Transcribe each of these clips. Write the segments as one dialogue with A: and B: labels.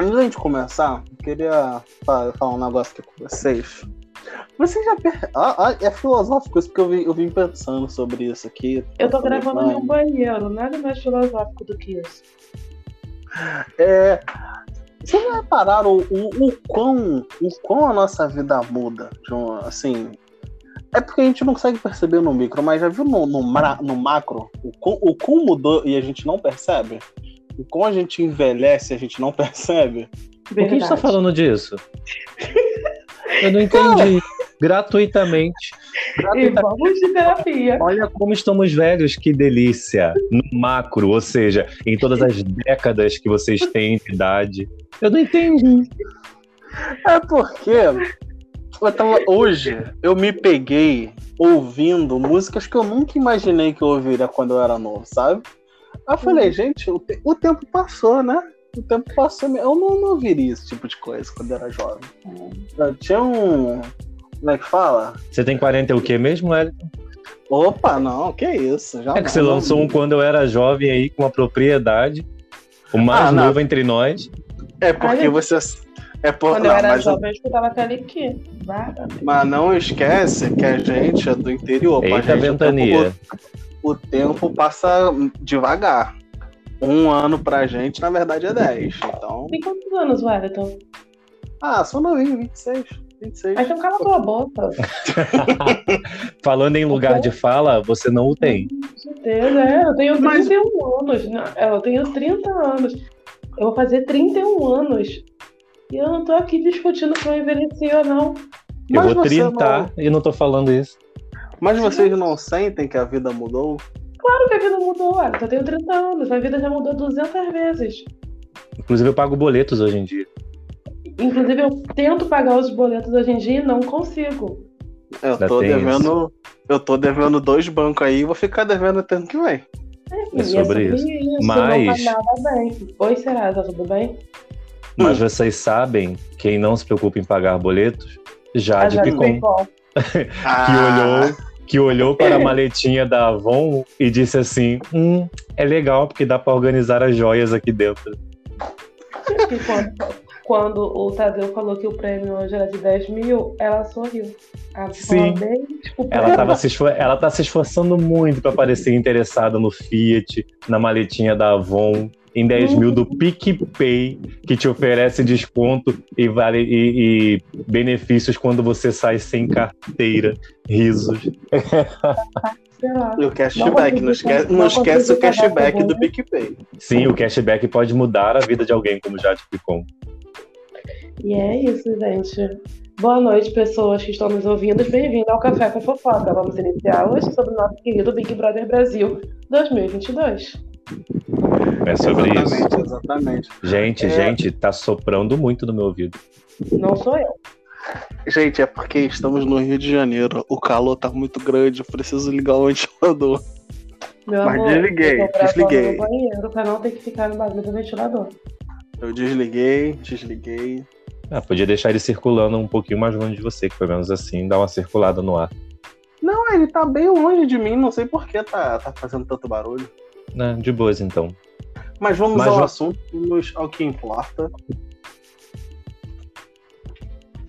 A: Antes da gente começar, eu queria falar um negócio aqui com vocês. Você já per... ah, ah, é filosófico isso porque eu vim, eu vim pensando sobre isso aqui.
B: Eu tô gravando no banheiro, nada mais filosófico do que isso.
A: É, vocês já repararam o, o, o, quão, o quão a nossa vida muda? Um, assim, é porque a gente não consegue perceber no micro, mas já viu no, no, no macro o quão, o quão mudou e a gente não percebe? O quão a gente envelhece e a gente não percebe?
C: Verdade. Por que a gente tá falando disso? Eu não entendi. Gratuitamente.
B: E vamos de terapia.
C: Olha como estamos velhos, que delícia. No macro, ou seja, em todas as décadas que vocês têm de idade. Eu não entendi.
A: É porque eu tava, hoje eu me peguei ouvindo músicas que eu nunca imaginei que eu ouviria quando eu era novo, sabe? Aí eu falei, uhum. gente, o, te o tempo passou, né? O tempo passou. Eu não, não ouviria esse tipo de coisa quando eu era jovem. Eu tinha um. Como é que fala?
C: Você tem 40 e o quê mesmo, Wellington?
A: Opa, não, que isso. Já
C: é que você lançou um quando eu era jovem aí, com uma propriedade. O mais ah, novo entre nós.
A: É porque Ai, você. É por...
B: Quando não, eu era jovem, eu escutava Caliquê.
A: Mas não esquece que a gente é do interior.
C: Eita,
A: gente,
C: ventania.
A: O tempo, o tempo passa devagar um ano pra gente, na verdade, é 10. Então...
B: Tem quantos anos, Wellington?
A: Ah, sou novinho, 26. 26.
B: Então cala tua boca.
C: Falando em lugar de fala, você não o tem.
B: Com certeza, é. Eu tenho 31 Mas... anos. Eu tenho 30 anos. Eu vou fazer 31 anos. E eu não tô aqui discutindo se eu envelheci ou não.
C: Eu Mas vou 30 não... e não tô falando isso.
A: Mas vocês não sentem que a vida mudou?
B: Claro que a vida mudou, olha, eu tenho 30 anos, a vida já mudou 200 vezes.
C: Inclusive eu pago boletos hoje em dia.
B: Inclusive eu tento pagar os boletos hoje em dia e não consigo.
A: Eu tô devendo, eu tô devendo dois bancos aí e vou ficar devendo até ano que vem.
C: É, é sobre, isso. isso.
B: Mas... Tá. Oi, será? Tá tudo bem?
C: Mas hum. vocês sabem, quem não se preocupa em pagar boletos, Jade, Jade Picon. Picon. que
A: ah.
C: olhou que olhou para a maletinha da Avon e disse assim: Hum, é legal porque dá para organizar as joias aqui dentro.
B: Quando, quando, o Tadeu falou que o prêmio hoje era de 10 mil, ela sorriu. A
C: Sim. Bem, tipo, ela, tava se esfor... ela tá se esforçando muito para parecer interessada no Fiat, na maletinha da Avon em 10 mil do PicPay, que te oferece desconto e, vale, e, e benefícios quando você sai sem carteira. Risos.
A: E o cashback, não, esquece, não esquece o cashback do PicPay.
C: Sim, o cashback pode mudar a vida de alguém, como já te Picon.
B: E é isso, gente. Boa noite, pessoas que estão nos ouvindo. Bem-vindo ao Café com Fofoca. Vamos iniciar hoje sobre o nosso querido Big Brother Brasil 2022.
C: É sobre
A: exatamente,
C: isso.
A: Exatamente.
C: Gente, é... gente, tá soprando muito no meu ouvido.
B: Não sou eu.
A: Gente, é porque estamos no Rio de Janeiro. O calor tá muito grande, eu preciso ligar o ventilador.
B: Meu Mas amor, desliguei, eu desliguei. No banheiro pra não ter que ficar no bagulho do ventilador.
A: Eu desliguei, desliguei.
C: Ah, podia deixar ele circulando um pouquinho mais longe de você, que pelo menos assim dá uma circulada no ar.
A: Não, ele tá bem longe de mim, não sei por que tá, tá fazendo tanto barulho.
C: Né, de boas então.
A: Mas vamos Mas ao já... assunto, vamos ao que importa.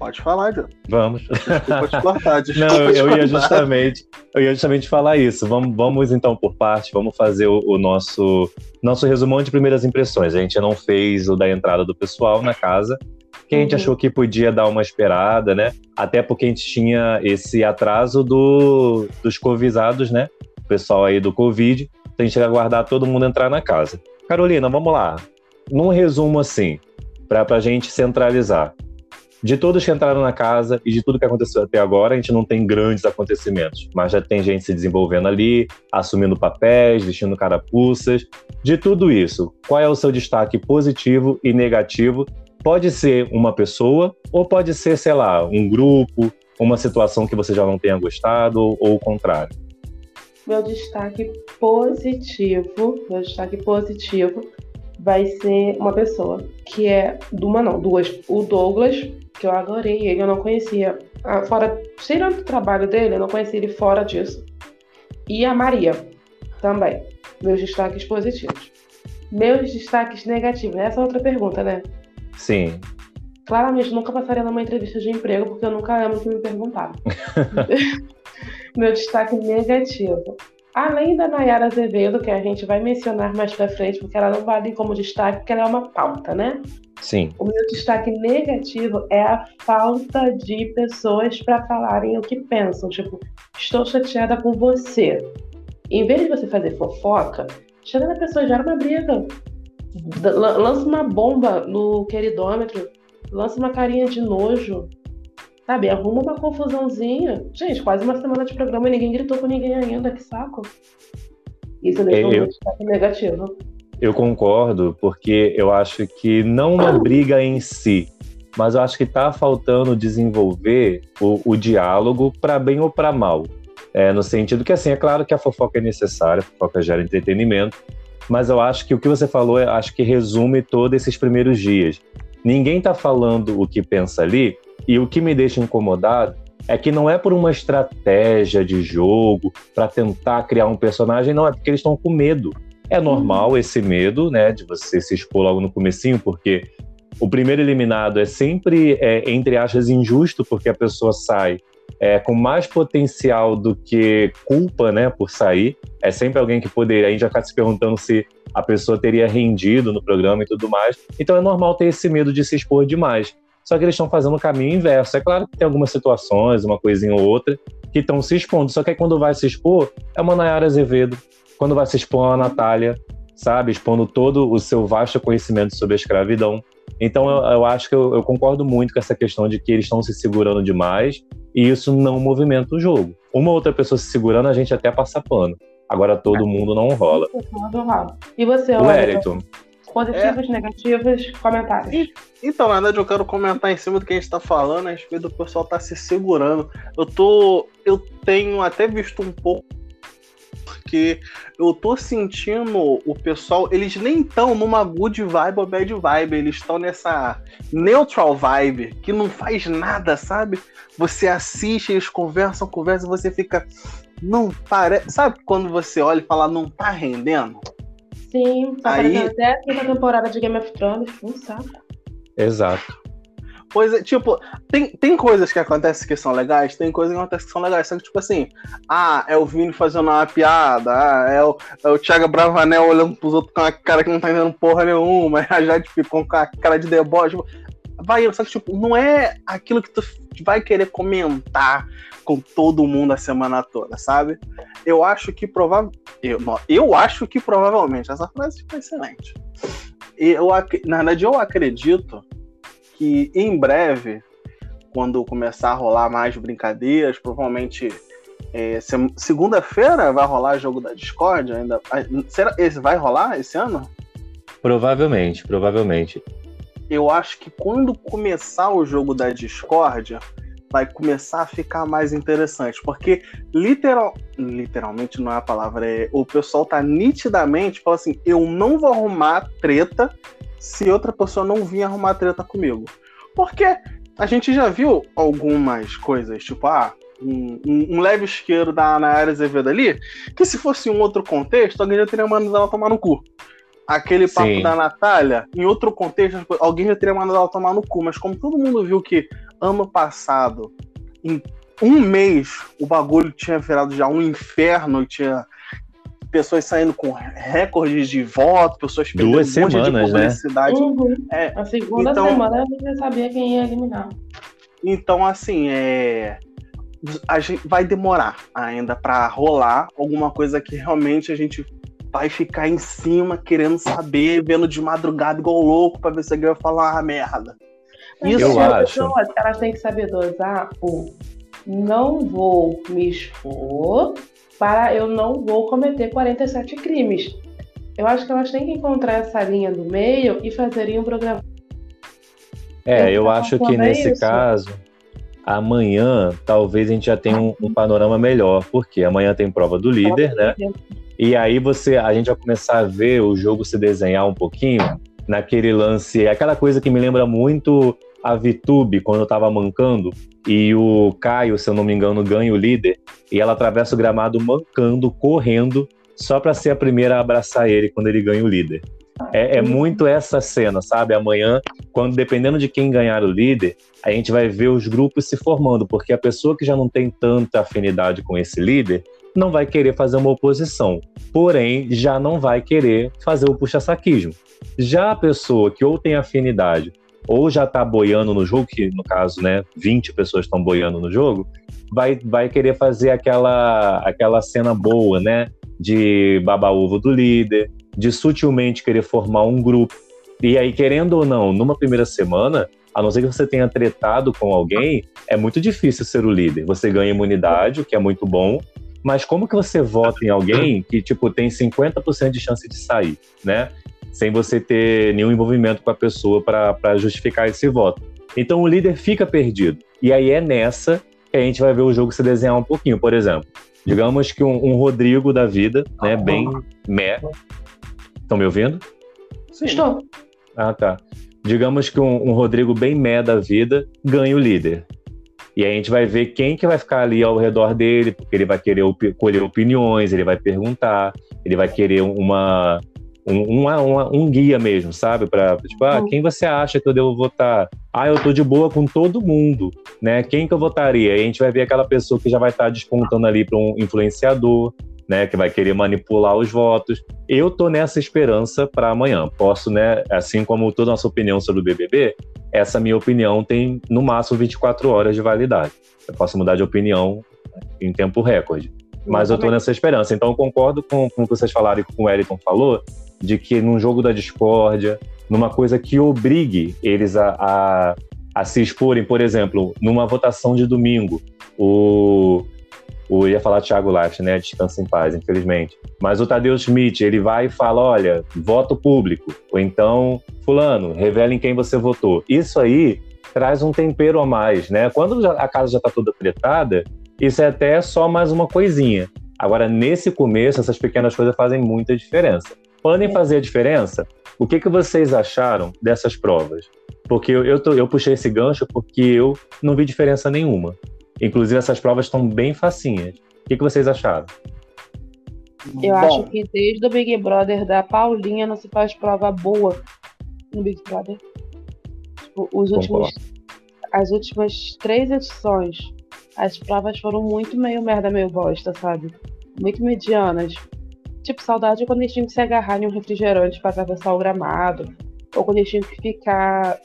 A: Pode falar, John.
C: Vamos.
A: Desculpa te cortar, desculpa
C: Não, eu, ia justamente, eu ia justamente falar isso. Vamos, vamos então por parte, vamos fazer o, o, nosso nosso resumão de primeiras impressões. A gente não fez o da entrada do pessoal na casa, que a gente uhum. achou que podia dar uma esperada, né? Até porque a gente tinha esse atraso do, dos covisados, né? O pessoal aí do Covid. Então a gente ia aguardar todo mundo entrar na casa. Carolina, vamos lá. Num resumo assim, para a gente centralizar de todos que entraram na casa e de tudo que aconteceu até agora, a gente não tem grandes acontecimentos, mas já tem gente se desenvolvendo ali, assumindo papéis, vestindo carapuças. De tudo isso, qual é o seu destaque positivo e negativo? Pode ser uma pessoa ou pode ser, sei lá, um grupo, uma situação que você já não tenha gostado ou, ou o contrário.
B: Meu destaque positivo, meu destaque positivo vai ser uma pessoa que é uma não, duas, o Douglas que eu adorei ele, eu não conhecia. Ah, fora, tirando o trabalho dele, eu não conhecia ele fora disso. E a Maria também. Meus destaques positivos. Meus destaques negativos. Essa é outra pergunta, né?
C: Sim.
B: Claramente, nunca passaria numa entrevista de emprego, porque eu nunca amo que me perguntaram. Meu destaque negativo. Além da Nayara Azevedo, que a gente vai mencionar mais pra frente, porque ela não vale como destaque, porque ela é uma pauta, né?
C: Sim.
B: O meu destaque negativo é a falta de pessoas para falarem o que pensam. Tipo, estou chateada com você. Em vez de você fazer fofoca, chega na pessoa, gera uma briga. Lança uma bomba no queridômetro, lança uma carinha de nojo, Sabe, arruma uma confusãozinha. Gente, quase uma semana de programa e ninguém gritou com ninguém ainda, que saco. Isso deixa um destaque negativo.
C: Eu concordo, porque eu acho que não uma briga em si, mas eu acho que está faltando desenvolver o, o diálogo para bem ou para mal. É, no sentido que, assim, é claro que a fofoca é necessária, a fofoca gera entretenimento, mas eu acho que o que você falou, acho que resume todos esses primeiros dias. Ninguém está falando o que pensa ali, e o que me deixa incomodado é que não é por uma estratégia de jogo para tentar criar um personagem, não, é porque eles estão com medo. É normal esse medo, né, de você se expor logo no comecinho, porque o primeiro eliminado é sempre, é, entre aspas, injusto, porque a pessoa sai é, com mais potencial do que culpa, né, por sair. É sempre alguém que poderia, a gente já está se perguntando se a pessoa teria rendido no programa e tudo mais. Então é normal ter esse medo de se expor demais. Só que eles estão fazendo o caminho inverso. É claro que tem algumas situações, uma coisinha ou outra, que estão se expondo. Só que aí quando vai se expor, é uma Nayara Azevedo. Quando vai se expor, é uma Natália, sabe? Expondo todo o seu vasto conhecimento sobre a escravidão. Então eu, eu acho que eu, eu, concordo muito com essa questão de que eles estão se segurando demais e isso não movimenta o jogo. Uma outra pessoa se segurando, a gente até passa pano. Agora todo mundo não rola.
B: E você,
C: o Wellington?
B: Positivos, é. negativos, comentários. E,
A: então, na verdade, eu quero comentar em cima do que a gente tá falando, a respeito do pessoal tá se segurando. Eu tô. Eu tenho até visto um pouco. Porque eu tô sentindo o pessoal, eles nem estão numa good vibe ou bad vibe, eles estão nessa neutral vibe, que não faz nada, sabe? Você assiste, eles conversam, conversam, você fica. Não parece. Sabe quando você olha e fala, não tá rendendo?
B: Sim, tá Aí... até a quinta temporada de Game of Thrones, um saco.
C: Exato.
A: Pois é, tipo, tem, tem coisas que acontecem que são legais, tem coisas que acontecem que são legais. Só que, tipo assim, ah, é o Vini fazendo uma piada, ah, é o, é o Thiago Bravanel olhando pros outros com a cara que não tá entendendo porra nenhuma, a Jade ficou com a cara de deboche. Tipo, vai, só que, tipo, não é aquilo que tu vai querer comentar com todo mundo a semana toda, sabe? Eu acho que provavelmente. Eu, eu acho que provavelmente. Essa frase ficou excelente. Eu, na verdade, eu acredito que em breve, quando começar a rolar mais brincadeiras, provavelmente é, segunda-feira vai rolar jogo da Discord ainda. Será esse vai rolar esse ano?
C: Provavelmente, provavelmente
A: eu acho que quando começar o jogo da discórdia, vai começar a ficar mais interessante, porque literal, literalmente não é a palavra, é, o pessoal tá nitidamente fala assim, eu não vou arrumar treta se outra pessoa não vir arrumar treta comigo. Porque a gente já viu algumas coisas, tipo, ah, um, um, leve isqueiro da Ana Azevedo ali, que se fosse um outro contexto, alguém já teria mandado ela tomar no cu. Aquele papo Sim. da Natália, em outro contexto, alguém já teria mandado ela tomar no cu, mas como todo mundo viu que ano passado, em um mês, o bagulho tinha virado já um inferno, tinha pessoas saindo com recordes de voto, pessoas
C: perdendo Duas um monte semanas, de né? publicidade.
B: Né? Uhum. É, a segunda então, semana eu já sabia quem ia eliminar.
A: Então, assim, é a gente vai demorar ainda para rolar alguma coisa que realmente a gente vai ficar em cima querendo saber, vendo de madrugada igual louco para ver se alguém vai falar uma merda.
B: Isso eu acho. Pessoas, elas têm que saber dosar o não vou me expor para eu não vou cometer 47 crimes. Eu acho que elas têm que encontrar essa linha do meio e fazerem um programa.
C: É, eu, eu acho que nesse isso. caso, amanhã talvez a gente já tenha um, um, panorama melhor, porque amanhã tem prova do líder, né? E aí você, a gente vai começar a ver o jogo se desenhar um pouquinho naquele lance, aquela coisa que me lembra muito a Vitube quando eu tava mancando e o Caio, se eu não me engano, ganha o líder e ela atravessa o gramado mancando, correndo, só para ser a primeira a abraçar ele quando ele ganha o líder. É, é, muito essa cena, sabe? Amanhã, quando dependendo de quem ganhar o líder, a gente vai ver os grupos se formando, porque a pessoa que já não tem tanta afinidade com esse líder não vai querer fazer uma oposição, porém já não vai querer fazer o puxa-saquismo. Já a pessoa que ou tem afinidade ou já está boiando no jogo, que no caso, né, 20 pessoas estão boiando no jogo, vai, vai querer fazer aquela, aquela cena boa, né, de baba-ovo do líder, de sutilmente querer formar um grupo. E aí, querendo ou não, numa primeira semana, a não ser que você tenha tretado com alguém, é muito difícil ser o líder. Você ganha imunidade, o que é muito bom, mas como que você vota em alguém que, tipo, tem 50% de chance de sair, né? sem você ter nenhum envolvimento com a pessoa para justificar esse voto. Então o líder fica perdido. E aí é nessa que a gente vai ver o jogo se desenhar um pouquinho. Por exemplo, digamos que um, um Rodrigo da vida, né, bem mé. Estão me ouvindo?
B: Sim. Estou.
C: Ah, tá. Digamos que um, um Rodrigo bem mé da vida ganha o líder. E aí a gente vai ver quem que vai ficar ali ao redor dele, porque ele vai querer colher opiniões, ele vai perguntar, ele vai querer uma, um, um, um, guia mesmo, sabe? Para tipo, ah, quem você acha que eu devo votar? Ah, eu tô de boa com todo mundo, né? Quem que eu votaria? E a gente vai ver aquela pessoa que já vai estar tá despontando ali para um influenciador, né? Que vai querer manipular os votos. Eu tô nessa esperança para amanhã. Posso, né? Assim como toda a nossa opinião sobre o BBB, essa minha opinião tem no máximo 24 horas de validade. Eu posso mudar de opinião em tempo recorde. Mas eu tô nessa esperança. Então eu concordo com, com o que vocês falaram e com o Wellington falou, de que num jogo da discórdia, numa coisa que obrigue eles a, a, a se exporem, por exemplo, numa votação de domingo, o, o ia falar Thiago Leifert, né? Descansa em paz, infelizmente. Mas o Tadeu Schmidt, ele vai e fala: olha, voto público. Ou então, Fulano, revele em quem você votou. Isso aí traz um tempero a mais, né? Quando a casa já está toda tretada, isso é até só mais uma coisinha. Agora, nesse começo, essas pequenas coisas fazem muita diferença. Podem é. fazer a diferença? O que, que vocês acharam dessas provas? Porque eu, eu, tô, eu puxei esse gancho porque eu não vi diferença nenhuma. Inclusive, essas provas estão bem facinhas. O que, que vocês acharam?
B: Eu Bom. acho que desde o Big Brother da Paulinha não se faz prova boa no Big Brother. Tipo, os últimos, as últimas três edições, as provas foram muito meio merda, meio bosta, sabe? Muito medianas. Tipo, saudade quando eles tinham que se agarrar em um refrigerante para atravessar o gramado. Ou quando eles tinham que ficar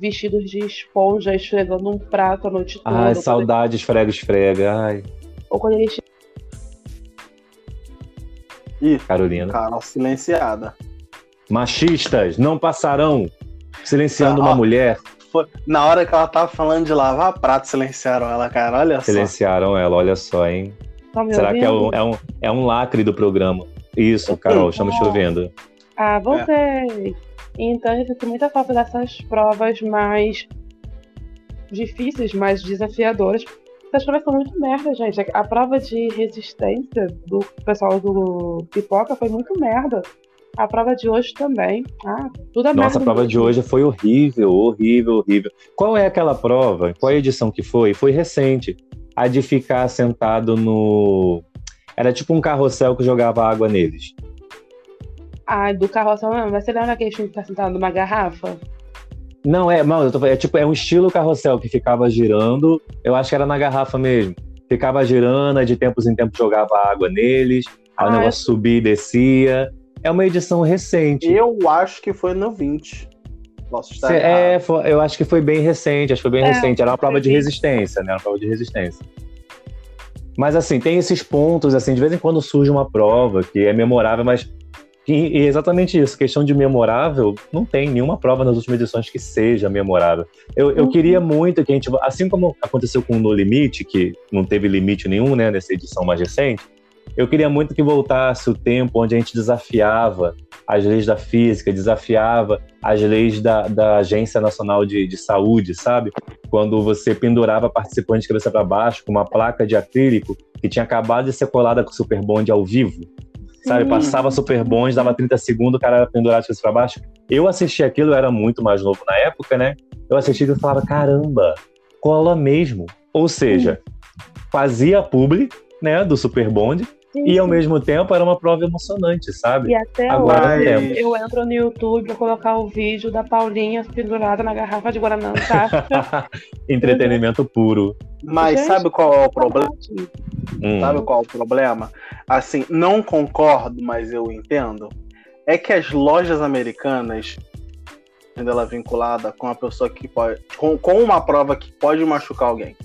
B: vestidos de esponja esfregando um prato a noite toda.
C: Ai, saudade, esfrega, esfrega. Ai.
B: Ou quando eles.
A: Ih, Carolina. Carol silenciada.
C: Machistas não passarão silenciando ah, uma ó, mulher.
A: Foi, na hora que ela tava falando de lavar prato, silenciaram ela, cara. Olha
C: silenciaram
A: só.
C: ela, olha só, hein? Tá Será ouvindo? que é um, é, um, é um lacre do programa? Isso, Carol, estamos te ouvindo.
B: Ah, voltei. É. Então eu sinto muita falta dessas provas mais difíceis, mais desafiadoras. Essas provas são muito merda, gente. A prova de resistência do pessoal do Pipoca foi muito merda. A prova de hoje também. Ah, tudo é
C: Nossa, a prova de hoje foi horrível, horrível, horrível. Qual é aquela prova? Qual é a edição que foi? Foi recente. A de ficar sentado no era tipo um carrossel que jogava água neles.
B: Ah, do carrossel não, mas você lembra aquele filme que tá sentado numa garrafa?
C: Não, é, não, tô, é tipo, é um estilo carrossel que ficava girando, eu acho que era na garrafa mesmo. Ficava girando, de tempos em tempos jogava água neles, aí ah, o negócio eu... subia e descia. É uma edição recente.
A: Eu acho que foi no 20. Posso estar
C: Cê, É, foi, eu acho que foi bem recente, acho que foi bem é, recente. Era uma prova de resistência, né? Uma prova de resistência. Mas assim, tem esses pontos, assim, de vez em quando surge uma prova que é memorável, mas e, e exatamente isso, questão de memorável, não tem nenhuma prova nas últimas edições que seja memorável. Eu, eu uhum. queria muito que a gente, assim como aconteceu com o No Limite, que não teve limite nenhum, né, nessa edição mais recente, eu queria muito que voltasse o tempo onde a gente desafiava as leis da física, desafiava as leis da, da Agência Nacional de, de Saúde, sabe? Quando você pendurava participante de cabeça para baixo com uma placa de acrílico que tinha acabado de ser colada com o Super Bond ao vivo, sabe? Passava Super Bond, dava 30 segundos, o cara era pendurado de cabeça para baixo. Eu assisti aquilo, eu era muito mais novo na época, né? Eu assisti e falava, caramba, cola mesmo. Ou seja, fazia publi, né, do Super Bond,
B: Sim,
C: e ao mesmo tempo era uma prova emocionante, sabe?
B: E até
C: Agora
B: hoje
A: não temos.
B: eu entro no YouTube pra colocar o vídeo da Paulinha pendurada na garrafa de Guaraná Antártica.
C: Entretenimento puro.
A: Mas
B: Gente,
A: sabe qual é o problema?
C: Hum.
A: Sabe qual é o problema? Assim, não concordo, mas eu entendo. É que as lojas americanas, tendo ela vinculada com a pessoa que pode. Com, com uma prova que pode machucar alguém.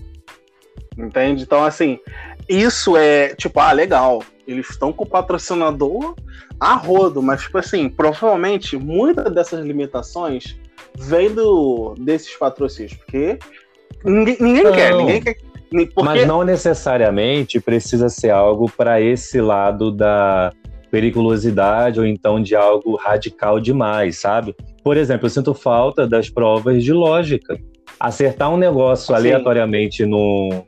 A: Entende? Então, assim, isso é tipo, ah, legal. Eles estão com o patrocinador a rodo, mas, tipo assim, provavelmente muitas dessas limitações vêm do, desses patrocínios, porque ninguém, ninguém
C: Não.
A: quer, ninguém quer. Porque
C: Mas não necessariamente precisa ser algo para esse lado da periculosidade ou então de algo radical demais, sabe? Por exemplo, eu sinto falta das provas de lógica. Acertar um negócio
A: Sim.
C: aleatoriamente no,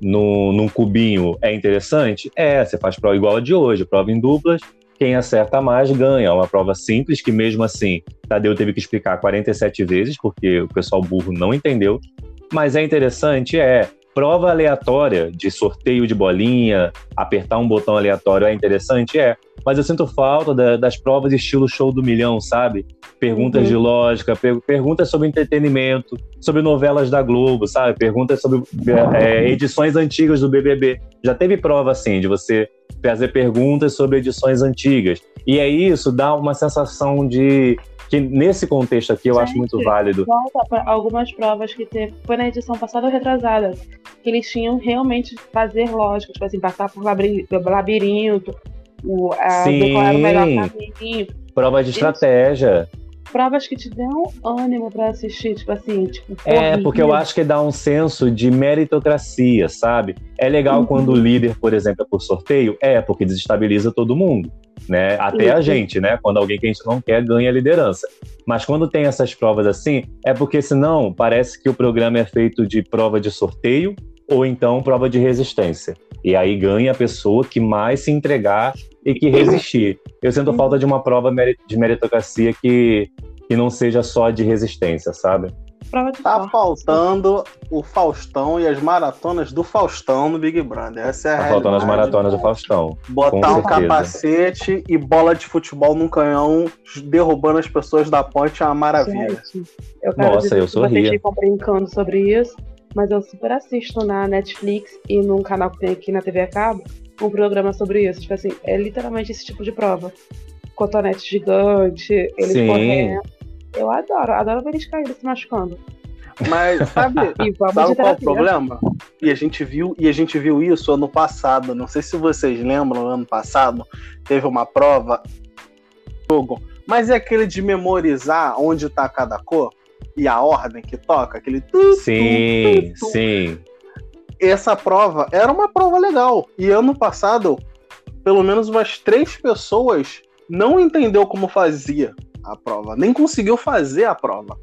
C: no, num cubinho é interessante? É, você faz prova igual a de hoje, prova em duplas, quem acerta mais ganha. É uma prova simples que, mesmo assim, Tadeu teve que explicar 47 vezes, porque o pessoal burro não entendeu. Mas é interessante, é. Prova aleatória de sorteio de bolinha, apertar um botão aleatório é interessante? É. Mas eu sinto falta da- das provas estilo show do milhão, sabe? Perguntas
B: Uhum.
C: de lógica, per- perguntas sobre entretenimento, sobre novelas da Globo, sabe? Perguntas sobre é, edições antigas do BBB. Já teve prova assim, de você fazer perguntas sobre edições antigas. E é isso, dá uma sensação de. Que nesse contexto aqui eu acho
B: Gente,
C: muito válido.
B: Volta para algumas provas que teve. Foi na edição passada ou retrasada. Que eles tinham realmente fazer lógica, tipo assim, passar por labiri- labirinto, o, a,
C: Sim.
B: era o melhor caminho.
C: Prova de estratégia.
B: Provas que te dão ânimo pra assistir, tipo assim, tipo.
C: É, porque eu acho que dá um senso de meritocracia, sabe? É legal
B: Uhum.
C: quando o líder, por exemplo, é por sorteio? É, porque desestabiliza todo mundo, né? Até a
B: Uhum.
C: gente, né? Quando alguém que a gente não quer ganha a liderança. Mas quando tem essas provas assim, é porque senão parece que o programa é feito de prova de sorteio ou então prova de resistência. E aí ganha a pessoa que mais se entregar e que resistir. Eu sinto
B: Uhum.
C: falta de uma prova de meritocracia que, que não seja só de resistência, sabe?
A: Tá faltando o Faustão e as maratonas do Faustão no Big Brother. Essa é a
C: Tá faltando as maratonas do Faustão.
A: Botar um
C: certeza.
A: capacete e bola de futebol num canhão, derrubando as pessoas da ponte é uma maravilha.
B: Gente, eu quero
C: Nossa,
B: dizer
C: eu
B: vocês
C: sorria.
B: ficam brincando sobre isso, mas eu super assisto na Netflix e num canal que tem aqui na TV a cabo um programa sobre isso. Tipo assim, é literalmente esse tipo de prova. Cotonete gigante, eles
C: Sim.
B: correndo. Eu adoro, adoro ver eles caindo, se machucando.
A: Mas sabe,
B: E
A: sabe qual é o problema? E a gente viu, e a gente viu isso ano passado. Não sei se vocês lembram, ano passado teve uma prova jogo, mas é aquele de memorizar onde tá cada cor e a ordem que toca, aquele tu,
C: Sim,
A: tu, tu.
C: sim.
A: essa prova era uma prova legal. E ano passado, pelo menos umas três pessoas não entendeu como fazia a prova, nem conseguiu fazer a prova.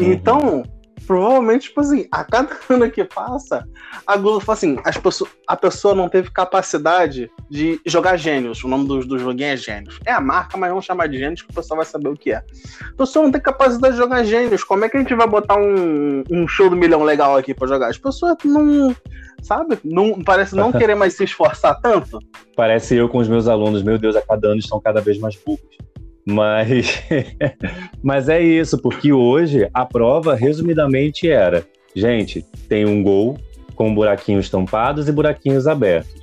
C: Uhum.
A: Então, provavelmente, tipo assim, a cada ano que passa, a Globo fala assim, as pessoas, a pessoa não teve capacidade de jogar gênios. O nome do, do joguinho é gênios. É a marca, mas vamos chamar de gênios que o pessoal vai saber o que é. A pessoa não tem capacidade de jogar gênios. Como é que a gente vai botar um, um show do milhão legal aqui pra jogar? As pessoas não. Sabe? Não, parece não querer mais se esforçar tanto.
C: Parece eu com os meus alunos, meu Deus, a cada ano estão cada vez mais burros. Mas, mas é isso, porque hoje a prova, resumidamente, era: gente, tem um gol com buraquinhos tampados e buraquinhos abertos.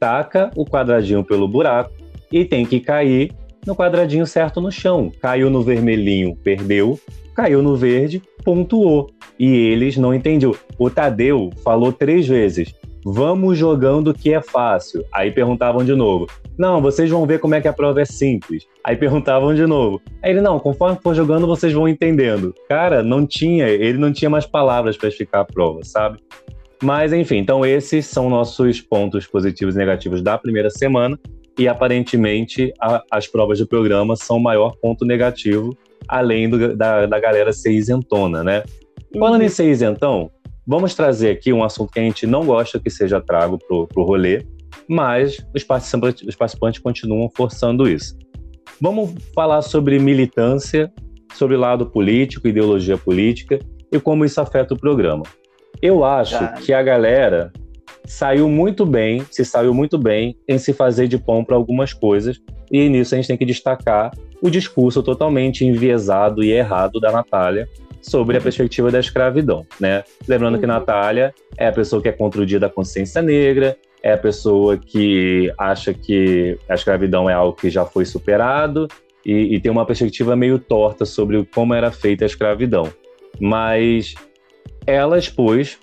C: Taca o quadradinho pelo buraco e tem que cair no quadradinho certo no chão. Caiu no vermelhinho, perdeu. Caiu no verde, pontuou. E eles não entendiam. O Tadeu falou três vezes: vamos jogando que é fácil. Aí perguntavam de novo: não, vocês vão ver como é que a prova é simples. Aí perguntavam de novo. Aí ele: não, conforme for jogando, vocês vão entendendo. Cara, não tinha, ele não tinha mais palavras para explicar a prova, sabe? Mas enfim, então esses são nossos pontos positivos e negativos da primeira semana. E aparentemente a- as provas do programa são o maior ponto negativo, além do- da, da galera ser isentona, né? Falando em ser isentão, vamos trazer aqui um assunto que a gente não gosta que seja trago pro, pro rolê, mas os participantes, os participantes continuam forçando isso. Vamos falar sobre militância, sobre lado político, ideologia política e como isso afeta o programa. Eu acho
A: Cara.
C: que a galera saiu muito bem, se saiu muito bem em se fazer de pão para algumas coisas, e nisso a gente tem que destacar o discurso totalmente enviesado e errado da Natália sobre a perspectiva da escravidão, né? Lembrando uhum. que Natália é a pessoa que é contra o dia da consciência negra, é a pessoa que acha que a escravidão é algo que já foi superado e, e tem uma perspectiva meio torta sobre como era feita a escravidão. Mas ela expôs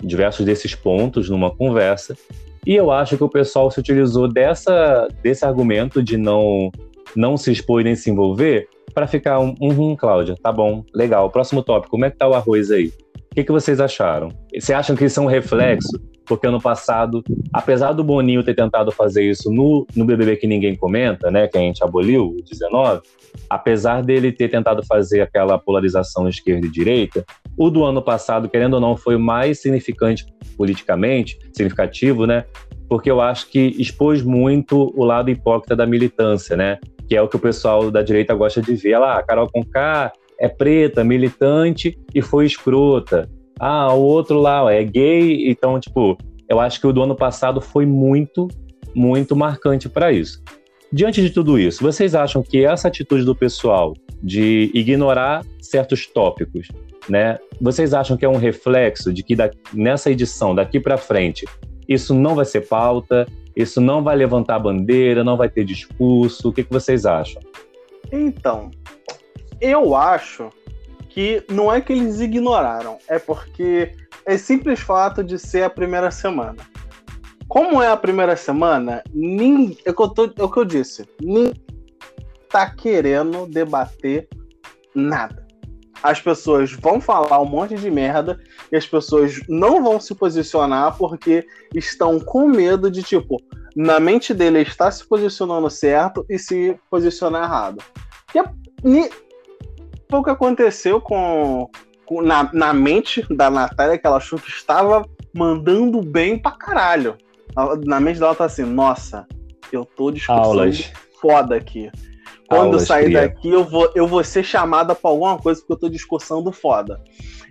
C: diversos desses pontos numa conversa. E eu acho que o pessoal se utilizou dessa, desse argumento de não, não se expor nem se envolver para ficar um, um, Cláudia, tá bom, legal. Próximo tópico, como é que tá o arroz aí? O que, que vocês acharam? Vocês acham que isso é um reflexo? Porque ano passado, apesar do Boninho ter tentado fazer isso no, no BBB que ninguém comenta, né, que a gente aboliu, o 19, apesar dele ter tentado fazer aquela polarização esquerda e direita, o do ano passado, querendo ou não, foi o mais significante politicamente, significativo, né? Porque eu acho que expôs muito o lado hipócrita da militância, né? Que é o que o pessoal da direita gosta de ver. Lá, a Carol Conká é preta, militante e foi escrota. Ah, o outro lá é gay, então, tipo, eu acho que o do ano passado foi muito, muito marcante para isso. Diante de tudo isso, vocês acham que essa atitude do pessoal de ignorar certos tópicos, né? Vocês acham que é um reflexo de que da, nessa edição, daqui para frente, isso não vai ser pauta, isso não vai levantar bandeira, não vai ter discurso? O que, que vocês acham?
A: Então, eu acho que não é que eles ignoraram, é porque é simples fato de ser a primeira semana. Como é a primeira semana, ninguém, é, o que eu tô, é que eu disse, ninguém tá querendo debater nada. As pessoas vão falar um monte de merda e as pessoas não vão se posicionar porque estão com medo de, tipo, na mente dele está se posicionando certo e se posicionar errado. E é, foi o que aconteceu com, com na, na mente da Natália, que ela achou que estava mandando bem pra caralho na mente dela tá assim, nossa, eu tô discussando Aulas. foda aqui. Quando Aulas, eu sair cria. daqui, eu vou, eu vou ser chamada pra alguma coisa porque eu tô discussando foda.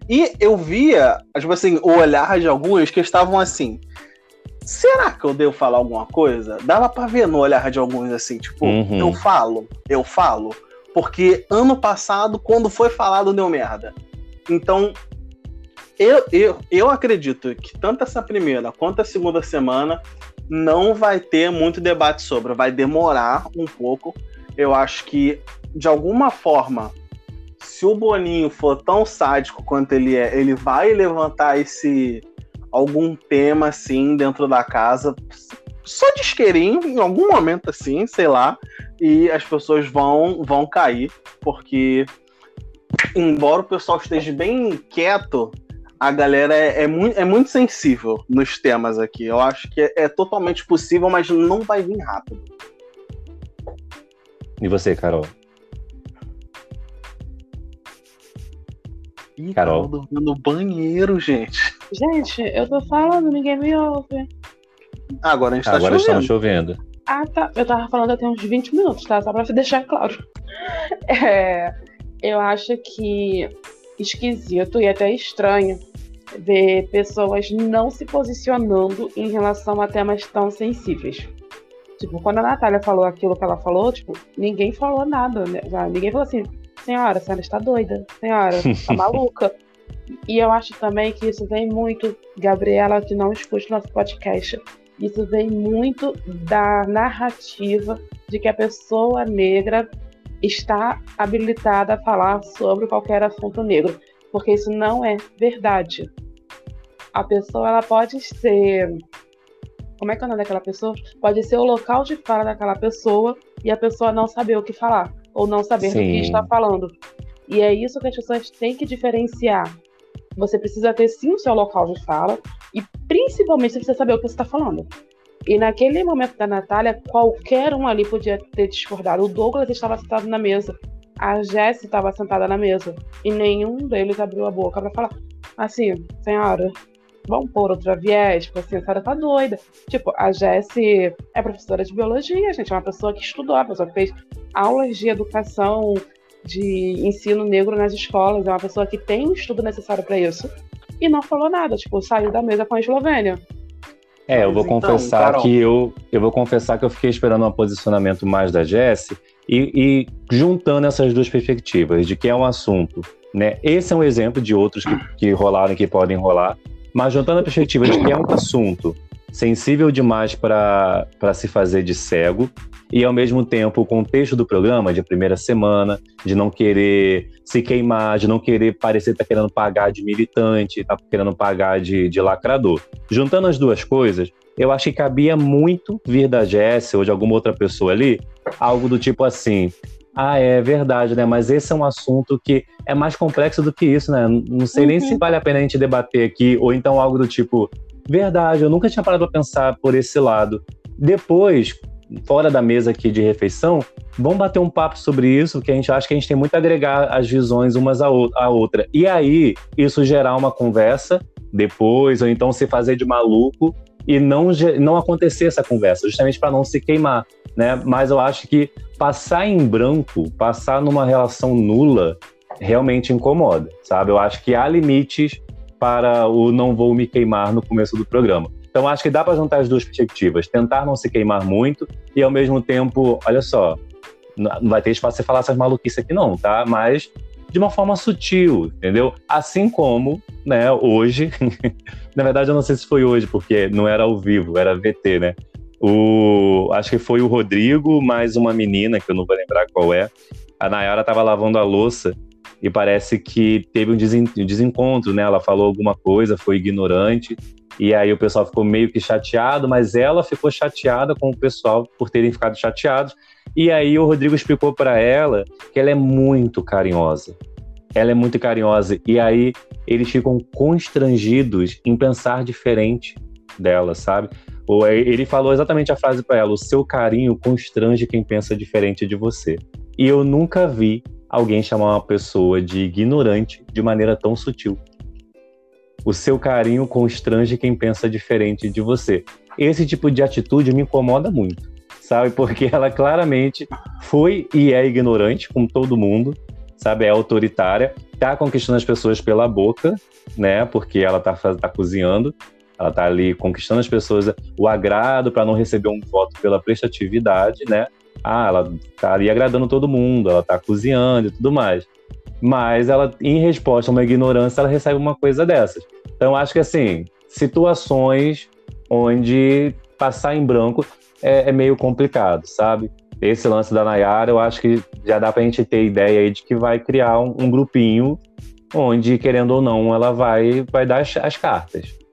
A: E eu via, tipo assim, o olhar de alguns que estavam assim. Será que eu devo falar alguma coisa? Dava pra ver no olhar de alguns assim, tipo, uhum. eu falo, eu falo. Porque ano passado, quando foi falado, deu merda. Então, eu, eu, eu acredito que tanto essa primeira quanto a segunda semana não vai ter muito debate sobre, vai demorar um pouco. Eu acho que, de alguma forma, se o Boninho for tão sádico quanto ele é, ele vai levantar esse algum tema assim dentro da casa, só de isqueirinho, em algum momento assim, sei lá, e as pessoas vão vão cair, porque embora o pessoal esteja bem quieto a galera é, é, muito, é muito sensível nos temas aqui. Eu acho que é, é totalmente possível, mas não vai vir rápido.
C: E você, Carol?
A: Ih, Carol. dormindo no banheiro, gente.
B: Gente, eu tô falando, ninguém me ouve.
A: Ah, agora a gente tá
C: Agora
A: chovendo.
C: estamos chovendo.
B: Ah, tá. Eu tava falando até uns 20 minutos, tá? Só pra deixar claro. É, eu acho que esquisito e até estranho ver pessoas não se posicionando em relação a temas tão sensíveis. Tipo, quando a Natália falou aquilo que ela falou, tipo, ninguém falou nada, né? Ninguém falou assim, senhora, a senhora está doida, senhora, está maluca. E eu acho também que isso vem muito, Gabriela, que não escute nosso podcast, isso vem muito da narrativa de que a pessoa negra está habilitada a falar sobre qualquer assunto negro, porque isso não é verdade. A pessoa ela pode ser como é que é o nome daquela pessoa? Pode ser o local de fala daquela pessoa e a pessoa não saber o que falar ou não saber sim. do que está falando. E é isso que as pessoas têm que diferenciar. Você precisa ter sim o seu local de fala e principalmente você precisa saber o que você está falando. E naquele momento da Natália, qualquer um ali podia ter discordado. O Douglas estava sentado na mesa, a Jessie estava sentada na mesa, e nenhum deles abriu a boca para falar assim, senhora, vamos pôr outra viés, tipo assim, a senhora tá doida. Tipo, a Jessie é professora de biologia, gente, é uma pessoa que estudou, uma pessoa que fez aulas de educação, de ensino negro nas escolas, é uma pessoa que tem o estudo necessário para isso. E não falou nada, tipo, saiu da mesa com a Eslovênia.
C: É, eu vou
A: então,
C: confessar
A: Carol.
C: que eu, eu vou confessar que eu fiquei esperando um posicionamento mais da Jessie e, e juntando essas duas perspectivas de que é um assunto, né? Esse é um exemplo de outros que, que rolaram e que podem rolar, mas juntando a perspectiva de que é um assunto sensível demais para se fazer de cego e ao mesmo tempo o contexto do programa de primeira semana, de não querer se queimar, de não querer parecer que tá querendo pagar de militante, tá querendo pagar de, de lacrador. Juntando as duas coisas, eu acho que cabia muito vir da Jess ou de alguma outra pessoa ali, algo do tipo assim. Ah, é verdade, né? Mas esse é um assunto que é mais complexo do que isso, né? Não sei nem
B: Uhum.
C: se vale a pena a gente debater aqui, ou então algo do tipo, verdade, eu nunca tinha parado pra pensar por esse lado. Depois, fora da mesa aqui de refeição, vamos bater um papo sobre isso, que a gente acha que a gente tem muito a agregar as visões umas à ou- à outra. E aí, isso gerar uma conversa depois, ou então se fazer de maluco e não, não acontecer essa conversa, justamente para não se queimar, né? Mas eu acho que passar em branco, passar numa relação nula, realmente incomoda, sabe? Eu acho que há limites para o não vou me queimar no começo do programa. Então acho que dá para juntar as duas perspectivas, tentar não se queimar muito e ao mesmo tempo, olha só, não vai ter espaço pra você falar essas maluquices aqui não, tá? Mas de uma forma sutil, entendeu? Assim como, né, hoje, na verdade eu não sei se foi hoje, porque não era ao vivo, era VT, né? O, acho que foi o Rodrigo, mais uma menina, que eu não vou lembrar qual é. A Nayara tava lavando a louça e parece que teve um desencontro, né? Ela falou alguma coisa, foi ignorante, e aí o pessoal ficou meio que chateado, mas ela ficou chateada com o pessoal por terem ficado chateados. E aí o Rodrigo explicou para ela que ela é muito carinhosa. Ela é muito carinhosa. E aí eles ficam constrangidos em pensar diferente dela, sabe? É- ele falou exatamente a frase para ela: o seu carinho constrange quem pensa diferente de você. E eu nunca vi alguém chamar uma pessoa de ignorante de maneira tão sutil. O seu carinho constrange quem pensa diferente de você. Esse tipo de atitude me incomoda muito, sabe? Porque ela claramente foi e é ignorante, como todo mundo, sabe? É autoritária, tá conquistando as pessoas pela boca, né? Porque ela tá, tá cozinhando, ela tá ali conquistando as pessoas, o agrado para não receber um voto pela prestatividade, né? Ah, ela tá ali agradando todo mundo, ela tá cozinhando e tudo mais. Mas ela, em resposta a uma ignorância, ela recebe uma coisa dessas. Então, acho que assim, situações onde passar em branco é, é meio complicado, sabe? Esse lance da Nayara, eu acho que já dá pra gente ter ideia aí de que vai criar um, um grupinho onde, querendo ou não, ela vai, vai dar as, as cartas.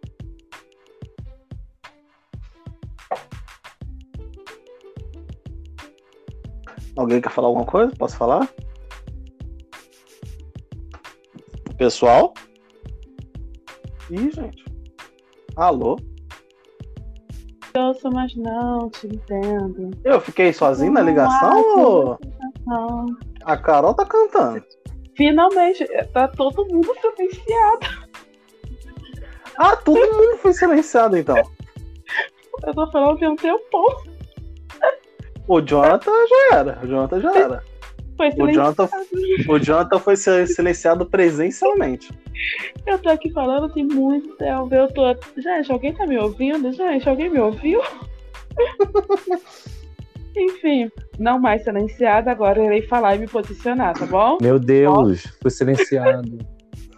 A: Alguém quer falar alguma coisa? Posso falar? Pessoal? Ih, gente. Alô?
B: ouço, mas não te entendo.
A: Eu fiquei sozinho na ligação
B: Não.
A: a Carol tá cantando?
B: Finalmente, tá todo mundo silenciado.
A: Ah, todo mundo foi silenciado então.
B: Eu tô falando tem um tempão.
A: O Jonathan já era. O Jonathan já era.
B: Foi
A: O
B: silenciado.
A: Jonathan, o Jonathan foi sil- silenciado presencialmente.
B: Eu tô aqui falando tem muito tempo. Eu tô. Gente, alguém tá me ouvindo? Gente, alguém me ouviu? Enfim, não mais silenciada, agora eu irei falar e me posicionar, tá bom?
C: Meu Deus, foi silenciado.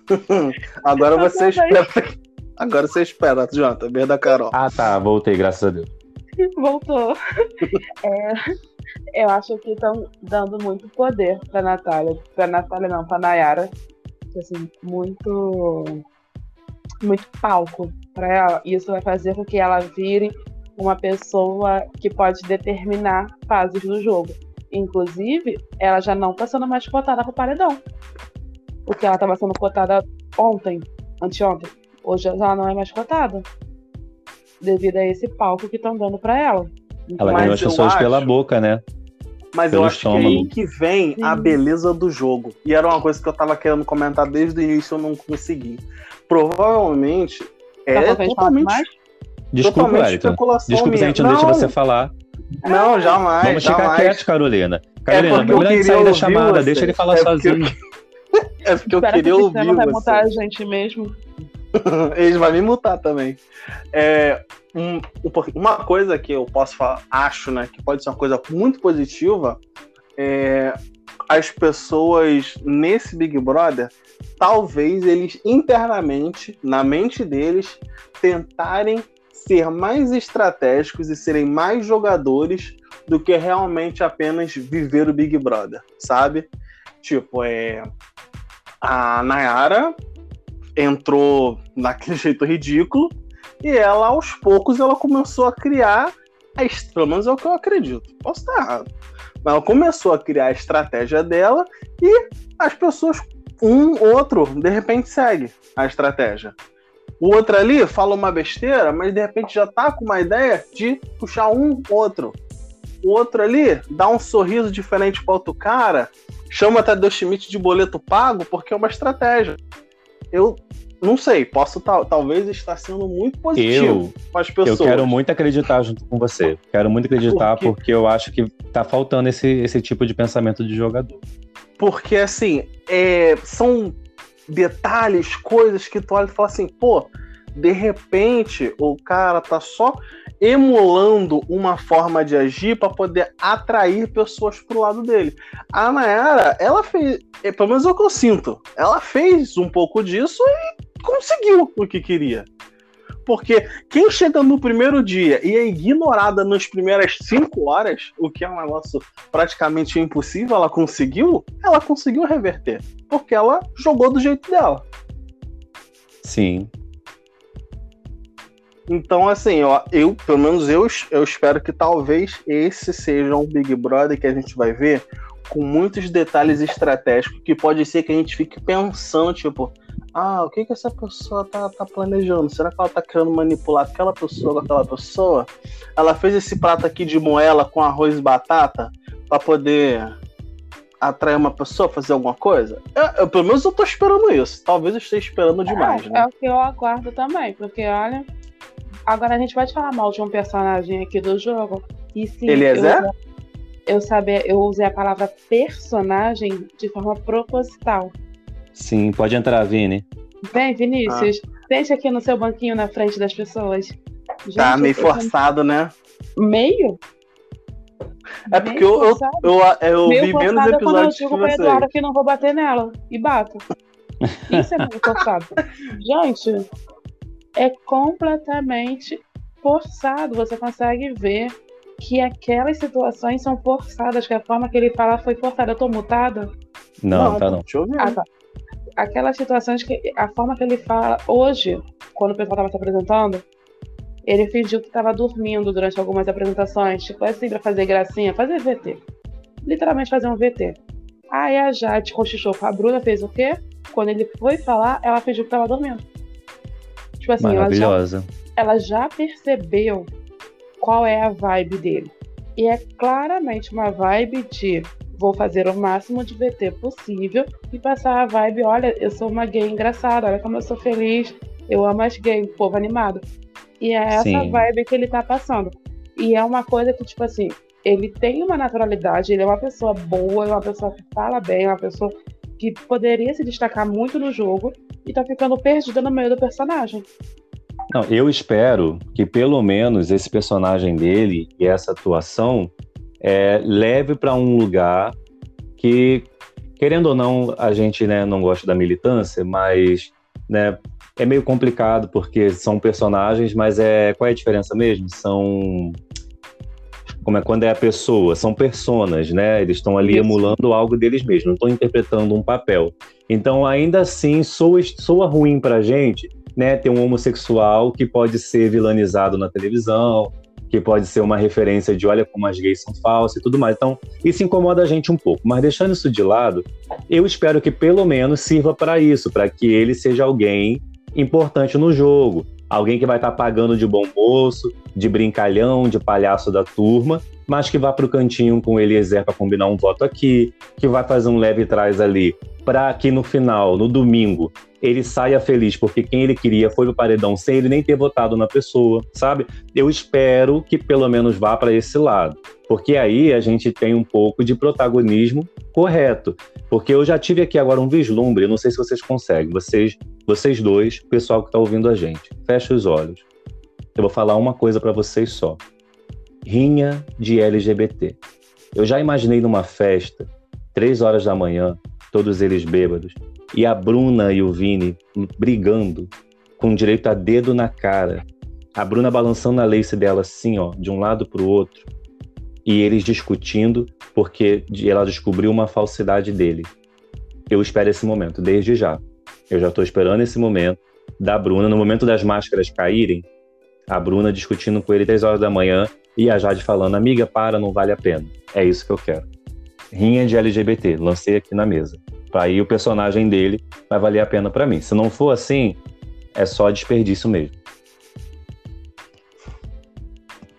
A: Agora
B: Tá
A: você espera. Agora você espera, Jonathan, ver da Carol.
C: Ah, tá, voltei, graças a Deus.
B: Voltou. É, eu acho que estão dando muito poder pra Natália. Pra Natália não, pra Nayara. Assim, muito. Muito palco pra ela. Isso vai fazer com que ela vire uma pessoa que pode determinar fases do jogo. Inclusive, ela já não tá sendo mais cotada pro paredão. Porque ela tava sendo cotada ontem, anteontem. Hoje ela não é mais cotada. Devido a esse palco que estão dando pra ela.
C: Ela
A: Mas
C: ganhou as pessoas
A: acho-
C: pela boca, né?
A: Mas
C: Pelo
A: eu acho que é aí
C: estômago.
A: que vem a beleza do jogo. E era uma coisa que eu tava querendo comentar desde o início eu não consegui. Provavelmente é totalmente,
B: mais?
C: Desculpa,
A: totalmente
C: Wellington.
A: especulação
C: Desculpa se a gente não deixa você falar.
A: Não, jamais.
C: Vamos ficar
A: jamais.
C: quietos, Carolina. Carolina,
A: porque eu
C: melhor sair da chamada,
A: vocês.
C: deixa ele falar
A: É porque eu-
C: sozinho.
A: É porque eu
B: Espera
A: queria
B: que
A: ouvir
B: sistema vai
A: você.
B: mutar a gente mesmo.
A: Eles vão me mutar também. É, um, uma coisa que eu posso falar, acho, né, que pode ser uma coisa muito positiva, é as pessoas nesse Big Brother, talvez eles internamente, na mente deles, tentarem ser mais estratégicos e serem mais jogadores do que realmente apenas viver o Big Brother, sabe? Tipo, é. A Nayara entrou naquele jeito ridículo e ela, aos poucos, ela começou a criar. A, pelo é o que eu acredito. Posso estar errado. Mas ela começou a criar a estratégia dela e as pessoas, um outro, de repente segue a estratégia. O outro ali fala uma besteira, mas de repente já tá com uma ideia de puxar um outro. O outro ali dá um sorriso diferente para outro cara, chama Tadeu Schmidt de boleto pago porque é uma estratégia. Eu não sei, posso tal, talvez estar sendo muito positivo eu, com as pessoas.
C: Eu quero muito acreditar junto com você. Quero muito acreditar Por porque eu acho que tá faltando esse, esse tipo de pensamento de jogador.
A: Porque assim, é, são detalhes, coisas que tu olha e fala assim, pô, de repente o cara tá só emulando uma forma de agir para poder atrair pessoas pro lado dele. A Nayara, ela fez, é, pelo menos é o que eu sinto, ela fez um pouco disso e conseguiu o que queria. Porque quem chega no primeiro dia e é ignorada nas primeiras cinco horas, o que é um negócio praticamente impossível, ela conseguiu, ela conseguiu reverter. Porque ela jogou do jeito dela.
C: Sim,
A: então, assim, ó, eu, pelo menos eu, eu espero que talvez esse seja um Big Brother que a gente vai ver com muitos detalhes estratégicos que pode ser que a gente fique pensando, tipo, ah, o que que essa pessoa tá, tá planejando? Será que ela tá querendo manipular aquela pessoa com aquela pessoa? Ela fez esse prato aqui de moela com arroz e batata para poder atrair uma pessoa, fazer alguma coisa? Eu, eu, pelo menos eu tô esperando isso. Talvez eu esteja esperando demais,
B: é,
A: né?
B: É o que eu aguardo também, porque olha, Agora a gente pode falar mal de um personagem aqui do jogo. E sim,
A: Eliezer? Eu,
B: eu, saber, eu usei a palavra personagem de forma proposital.
C: Sim, pode entrar, Vini.
B: Vem, Vinícius. Ah. Deixa aqui no seu banquinho na frente das pessoas.
A: Gente, tá meio forçado, né?
B: Meio?
A: É porque eu, eu, eu, eu vi menos episódios quando eu digo
B: pra Eduardo que não vou bater nela. E bato. Isso é muito forçado. Gente, é completamente forçado. Você consegue ver que aquelas situações são forçadas, que a forma que ele fala foi forçada. Eu tô mutada?
C: Não, não tá não.
A: Deixa eu ver. Ah, tá.
B: Aquelas situações que a forma que ele fala hoje, quando o pessoal tava se apresentando, ele fingiu que estava dormindo durante algumas apresentações, tipo assim, pra fazer gracinha, fazer VT. Literalmente fazer um VT. Aí a Jade cochichou com a Bruna, fez o quê? Quando ele foi falar, ela fingiu que estava dormindo. Tipo assim,
C: Maravilhosa.
B: Ela já, ela já percebeu qual é a vibe dele. E é claramente uma vibe de vou fazer o máximo de VT possível e passar a vibe, olha, eu sou uma gay engraçada, olha como eu sou feliz, eu amo as gays, povo animado. E é essa Sim. vibe que ele tá passando. E é uma coisa que, tipo assim, ele tem uma naturalidade, ele é uma pessoa boa, é uma pessoa que fala bem, é uma pessoa que poderia se destacar muito no jogo, e tá ficando perdida no meio do personagem.
C: Não, eu espero que pelo menos esse personagem dele e essa atuação é, leve para um lugar que, querendo ou não, a gente né, não gosta da militância, mas né, é meio complicado porque são personagens, mas é qual é a diferença mesmo? São como é quando é a pessoa, são personas, né? Eles estão ali Isso. emulando algo deles mesmos, não estão interpretando um papel. Então, ainda assim, soa, soa ruim pra gente, né? Ter um homossexual que pode ser vilanizado na televisão, que pode ser uma referência de olha como as gays são falsas e tudo mais. Então, isso incomoda a gente um pouco. Mas deixando isso de lado, eu espero que pelo menos sirva para isso, para que ele seja alguém importante no jogo alguém que vai estar tá pagando de bom moço, de brincalhão, de palhaço da turma, mas que vá para o cantinho com o Eliezer para combinar um voto aqui, que vai fazer um leve trás ali, para que no final, no domingo, ele saia feliz, porque quem ele queria foi o paredão sem ele nem ter votado na pessoa, sabe? Eu espero que pelo menos vá para esse lado, porque aí a gente tem um pouco de protagonismo correto. Porque eu já tive aqui agora um vislumbre, não sei se vocês conseguem, vocês, vocês dois, pessoal que está ouvindo a gente, fecha os olhos. eu vou falar uma coisa para vocês só. Rinha de LGBT. Eu já imaginei numa festa, três horas da manhã, todos eles bêbados, e a Bruna e o Vini brigando, com direito a dedo na cara. A Bruna balançando a lace dela assim, ó, de um lado para o outro, e eles discutindo porque ela descobriu uma falsidade dele. Eu espero esse momento, desde já. Eu já estou esperando esse momento da Bruna, no momento das máscaras caírem, a Bruna discutindo com ele três horas da manhã e a Jade falando, amiga, para, não vale a pena. É isso que eu quero. Rinha de LGBT, lancei aqui na mesa. Para aí o personagem dele vai valer a pena para mim. Se não for assim, é só desperdício mesmo.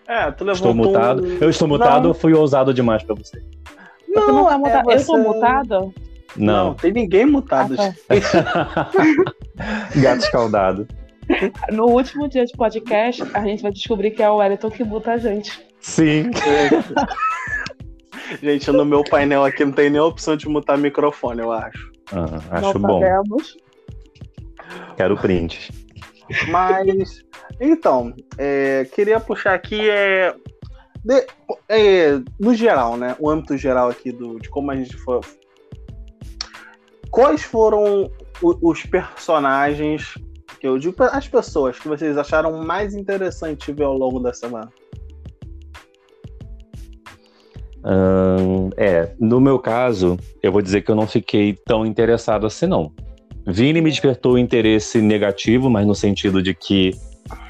A: É, tu
C: Estou mutado. Um... Eu estou mutado ou fui ousado demais para você?
B: Não, não tá muta... é você... eu tô mutada?
C: Não.
A: não, tem ninguém mutado.
C: Ah, tá. Gato escaldado.
B: No último dia de podcast, a gente vai descobrir que é o Wellington que muta a gente.
C: Sim.
A: gente, no meu painel aqui não tem nem opção de mutar microfone, eu acho.
C: Ah, acho não bom. Sabemos. Quero print.
A: Mas, então, é, queria puxar aqui é, de, é, no geral, né? O âmbito geral aqui do, de como a gente foi. Quais foram os personagens que eu digo para as pessoas que vocês acharam mais interessante ver ao longo da semana?
C: Hum, é, no meu caso, eu vou dizer que eu não fiquei tão interessado assim, não. Vini me despertou interesse negativo, mas no sentido de que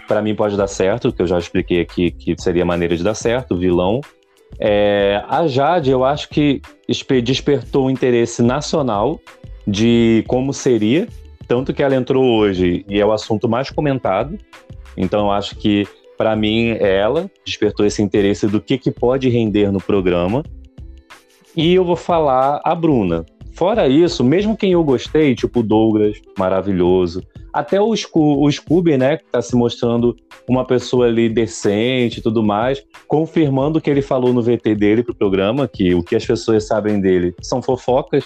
C: para mim pode dar certo, que eu já expliquei aqui que seria maneira de dar certo, vilão. É, a Jade, eu acho que despertou interesse nacional de como seria, tanto que ela entrou hoje e é o assunto mais comentado. Então, acho que, para mim, ela despertou esse interesse do que, que pode render no programa. E eu vou falar a Bruna. Fora isso, mesmo quem eu gostei, tipo o Douglas, maravilhoso, até o, Sco o Scooby, né, que está se mostrando uma pessoa ali decente e tudo mais, confirmando o que ele falou no VT dele pro programa, que o que as pessoas sabem dele são fofocas,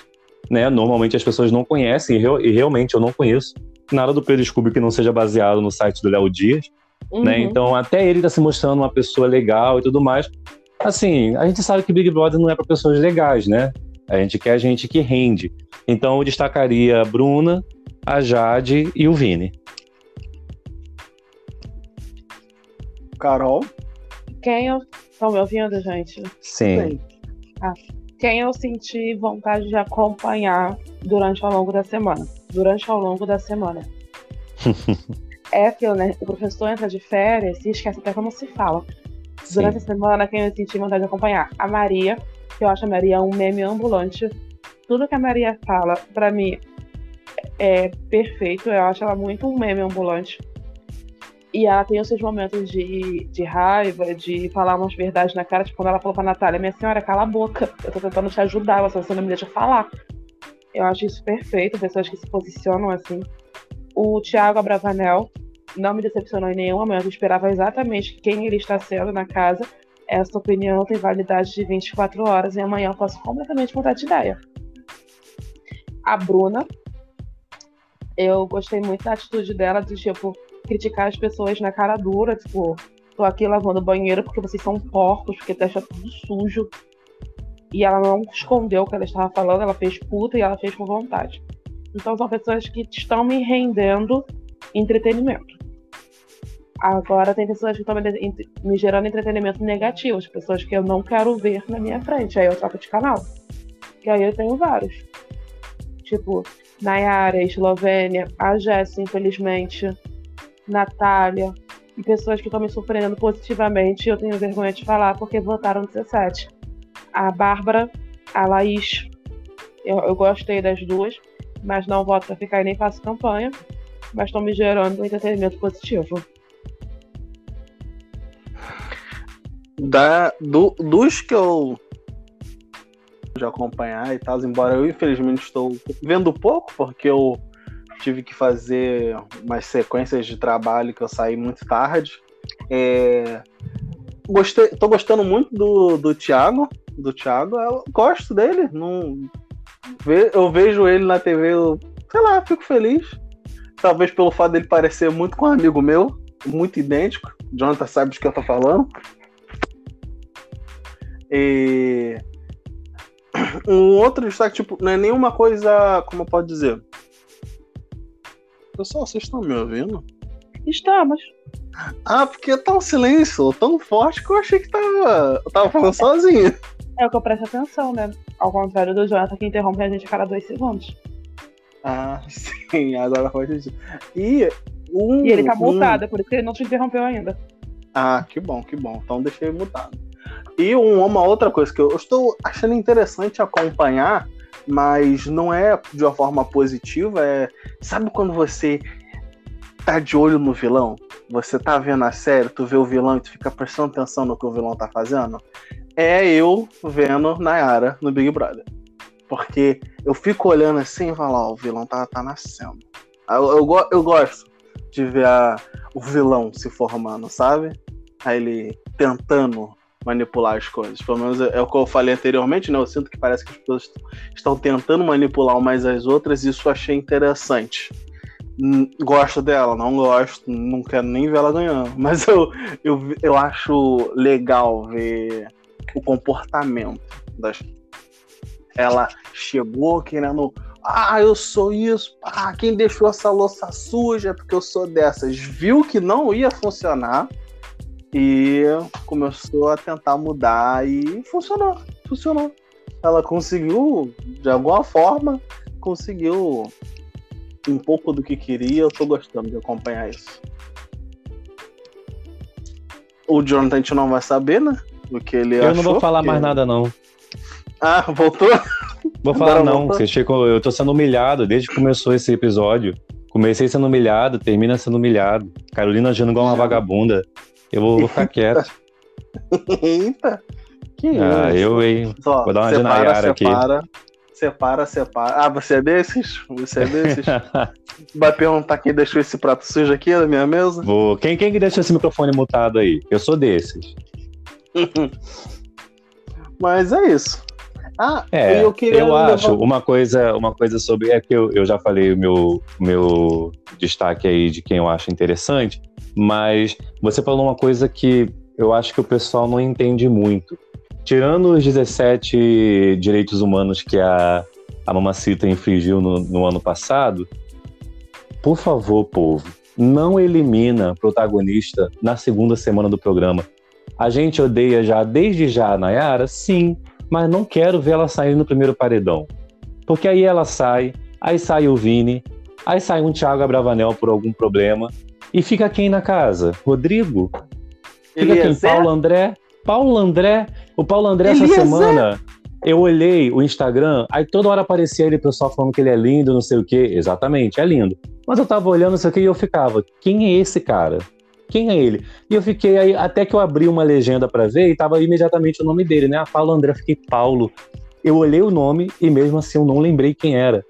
C: né? Normalmente as pessoas não conhecem, e, e realmente eu não conheço nada do Pedro Scooby que não seja baseado no site do Léo Dias, né? uhum. né? Então até ele está se mostrando uma pessoa legal e tudo mais. Assim, a gente sabe que Big Brother não é para pessoas legais, né? A gente quer gente que rende. Então eu destacaria a Bruna, a Jade e o Vini.
A: Carol?
B: Quem eu. Estão me ouvindo, gente?
C: Sim. Sim.
B: Ah, quem eu senti vontade de acompanhar durante ao longo da semana. Durante ao longo da semana. é aquilo, né? O professor entra de férias e esquece até como se fala. Durante Sim. a semana, quem eu senti vontade de acompanhar? A Maria, que eu acho a Maria um meme ambulante. Tudo que a Maria fala, para mim, é perfeito. Eu acho ela muito um meme ambulante. E ela tem os seus momentos de, de raiva, de falar umas verdades na cara, tipo quando ela falou pra Natália, minha senhora, cala a boca, eu tô tentando te ajudar, você não me deixa falar. Eu acho isso perfeito, pessoas que se posicionam assim. O Thiago Abravanel não me decepcionou em nenhum momento, eu esperava exatamente quem ele está sendo na casa. Essa opinião tem validade de 24 horas e amanhã eu posso completamente mudar de ideia. A Bruna, eu gostei muito da atitude dela, de tipo, criticar as pessoas na cara dura, tipo, tô aqui lavando banheiro porque vocês são porcos, porque deixa tudo sujo. E ela não escondeu o que ela estava falando, ela fez puta e ela fez com vontade. Então são pessoas que estão me rendendo entretenimento. Agora tem pessoas que estão me, me gerando entretenimento negativo, pessoas que eu não quero ver na minha frente. Aí eu troco de canal. Que aí eu tenho vários. Tipo, Nayara, Eslovênia, a Jess, infelizmente, Natália e pessoas que estão me surpreendendo positivamente. Eu tenho vergonha de falar porque votaram 17. A Bárbara, a Laís, eu, eu gostei das duas, mas não voto para ficar e nem faço campanha. Mas estão me gerando um entretenimento positivo.
A: Da, do, dos que eu de acompanhar e tal, embora eu infelizmente estou vendo pouco, porque eu tive que fazer umas sequências de trabalho que eu saí muito tarde. É... Gostei, tô gostando muito do, do Thiago. Do Thiago, eu gosto dele. Não... Eu vejo ele na TV, eu, sei lá, fico feliz. Talvez pelo fato dele parecer muito com um amigo meu, muito idêntico. Jonathan sabe de que eu tô falando. E um outro destaque, tipo, não é nenhuma coisa, como eu posso dizer? Pessoal, vocês estão me ouvindo?
B: Estamos.
A: Ah, porque tá um silêncio tão forte que eu achei que tava, eu tava falando sozinho.
B: É o que eu presto atenção, né? Ao contrário do Jonathan que interrompe a gente a cada dois segundos.
A: Ah, sim, agora faz sentido. E um.
B: E ele tá
A: um-
B: multado, é por isso que ele não te interrompeu ainda.
A: Ah, que bom, que bom. Então deixei mutado. E um- uma outra coisa que eu estou achando interessante acompanhar, mas não é de uma forma positiva, é. Sabe quando você tá de olho no vilão? Você tá vendo a série, tu vê o vilão e tu fica prestando atenção no que o vilão tá fazendo? É eu vendo Nayara no Big Brother. Porque eu fico olhando assim e falo, ó, o vilão tá, tá nascendo. Eu, eu, go- eu gosto de ver a, o vilão se formando, sabe? Aí ele tentando manipular as coisas. Pelo menos é, é o que eu falei anteriormente, né? Eu sinto que parece que as pessoas est- estão tentando manipular umas às outras e isso eu achei interessante. Gosto dela, não gosto, não quero nem ver ela ganhando. Mas eu, eu, eu acho legal ver o comportamento das. Ela chegou querendo. Ah, eu sou isso. Ah, quem deixou essa louça suja? Porque eu sou dessas. Viu que não ia funcionar e começou a tentar mudar e funcionou. Funcionou. Ela conseguiu, de alguma forma, conseguiu um pouco do que queria. Eu tô gostando de acompanhar isso. O Jonathan a gente não vai saber, né? O que ele
C: Eu não vou falar mais nada, não.
A: Ah, voltou?
C: Vou falar não. chegou, eu tô sendo humilhado desde que começou esse episódio. Comecei sendo humilhado, termina sendo humilhado. Carolina agindo igual uma vagabunda. Eu vou, ficar quieto.
A: Eita! Que
C: ah,
A: isso?
C: eu, hein?
A: Ó,
C: Vou dar uma de
A: separa,
C: Nayara aqui.
A: separa, separa, separa. Ah, você é desses? Você é desses? Vai perguntar quem deixou esse prato sujo aqui na minha mesa?
C: Vou. Quem, quem que deixou esse microfone mutado aí? Eu sou desses.
A: Mas é isso. Ah,
C: É,
A: eu queria.
C: eu
A: levar-
C: acho uma coisa, uma coisa sobre. É que eu, eu já falei o meu, o meu destaque aí de quem eu acho interessante, mas você falou uma coisa que eu acho que o pessoal não entende muito. Tirando os 17 direitos humanos que a, a Mamacita infringiu no, no ano passado, por favor, povo, não elimina protagonista na segunda semana do programa. A gente odeia já, desde já, a Nayara? Sim, mas não quero ver ela sair no primeiro paredão. Porque aí ela sai, aí sai o Vini, aí sai um Thiago Abravanel por algum problema, e fica quem na casa? Rodrigo? Fica quem?
A: Eliezer?
C: Paulo André? Paulo André? O Paulo André essa
A: Eliezer?
C: semana, eu olhei o Instagram, aí toda hora aparecia ele, o pessoal falando que ele é lindo, não sei o quê. Exatamente, é lindo. Mas eu tava olhando isso aqui e eu ficava, quem é esse cara? Quem é ele? E eu fiquei aí, até que eu abri uma legenda pra ver e tava imediatamente o nome dele, né? Ah, Paulo André, eu fiquei Paulo. Eu olhei o nome e mesmo assim eu não lembrei quem era.